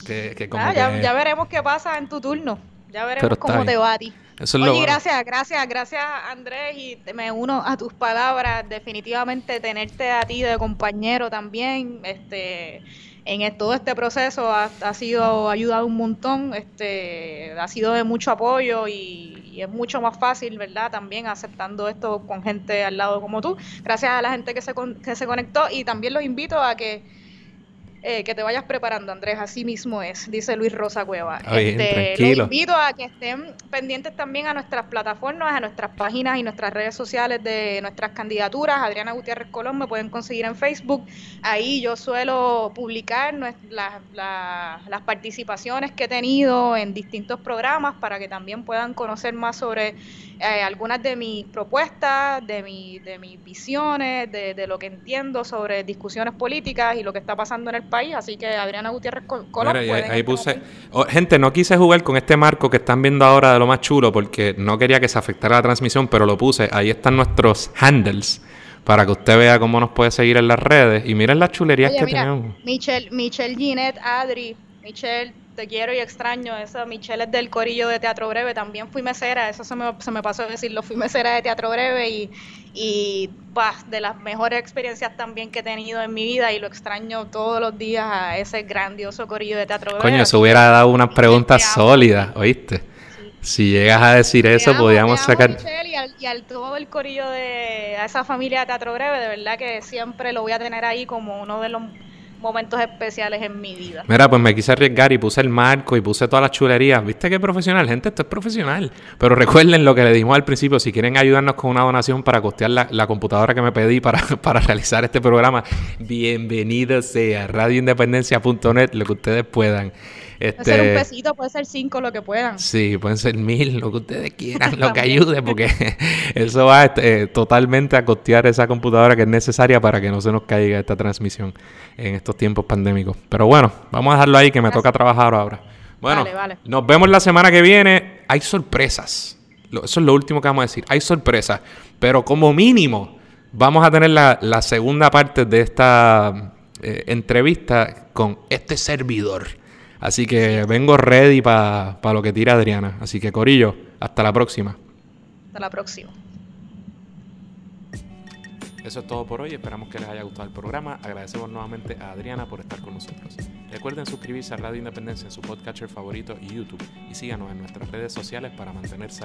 Que, ah, ya veremos qué pasa en tu turno. Ya veremos cómo te va a ti. Eso es Oye, gracias, gracias, gracias Andrés y me uno a tus palabras. Definitivamente tenerte a ti de compañero también, este, en todo este proceso ha, sido ayudado un montón, este, ha sido de mucho apoyo y, es mucho más fácil, ¿verdad? También aceptando esto con gente al lado como tú. Gracias a la gente que se, que se conectó y también los invito a que eh, que te vayas preparando, Andrés, así mismo es, dice Luis Rosa Cueva. este, los invito a que estén pendientes también a nuestras plataformas, a nuestras páginas y nuestras redes sociales de nuestras candidaturas. Adriana Gutiérrez Colón me pueden conseguir en Facebook. Ahí yo suelo publicar las participaciones que he tenido en distintos programas para que también puedan conocer más sobre eh, algunas de mis propuestas, de, mi, de mis visiones, de, de, lo que entiendo sobre discusiones políticas y lo que está pasando en el país. Así que Adriana Gutiérrez Colón. ahí, puse. Oh, gente, no quise jugar con este marco que están viendo ahora de lo más chulo porque no quería que se afectara la transmisión, pero lo puse. Ahí están nuestros handles para que usted vea cómo nos puede seguir en las redes y miren las chulerías que tenemos. Michelle, Michelle Ginette, Adri, Michelle te quiero y extraño. Esa Michelle es del corillo de Teatro Breve. También fui mesera, eso se me, se me pasó a decirlo. Fui mesera de Teatro Breve y, y de las mejores experiencias también que he tenido en mi vida y lo extraño todos los días a ese grandioso corillo de Teatro Breve. Coño, se hubiera dado unas preguntas sólidas, ¿oíste? Si llegas a decir eso, podríamos sacar. Michelle y, al, y al, todo el corillo de a esa familia de Teatro Breve, de verdad que siempre lo voy a tener ahí como uno de los momentos especiales en mi vida. Mira, pues me quise arriesgar y puse el marco y puse todas las chulerías. ¿Viste qué profesional? Gente, esto es profesional. Pero recuerden lo que le dijimos al principio, si quieren ayudarnos con una donación para costear la, computadora que me pedí para, <laughs> para realizar este programa, bienvenido sea radioindependencia.net, lo que ustedes puedan. Este, puede ser un pesito, puede ser cinco, lo que puedan. Sí, pueden ser mil, lo que ustedes quieran, lo que <laughs> ayude, porque <laughs> eso va este, totalmente a costear esa computadora que es necesaria para que no se nos caiga esta transmisión en estos tiempos pandémicos. Pero bueno, vamos a dejarlo ahí que me toca trabajar ahora. Bueno, nos vemos la semana que viene. Hay sorpresas. Eso es lo último que vamos a decir. Hay sorpresas. Pero como mínimo, vamos a tener la, segunda parte de esta eh, entrevista con este servidor Así que vengo ready para lo que tira Adriana. Así que Corillo, hasta la próxima. Hasta la próxima. Eso es todo por hoy. Esperamos que les haya gustado el programa. Agradecemos nuevamente a Adriana por estar con nosotros. Recuerden suscribirse a Radio Independencia en su podcatcher favorito y YouTube. Y síganos en nuestras redes sociales para mantenerse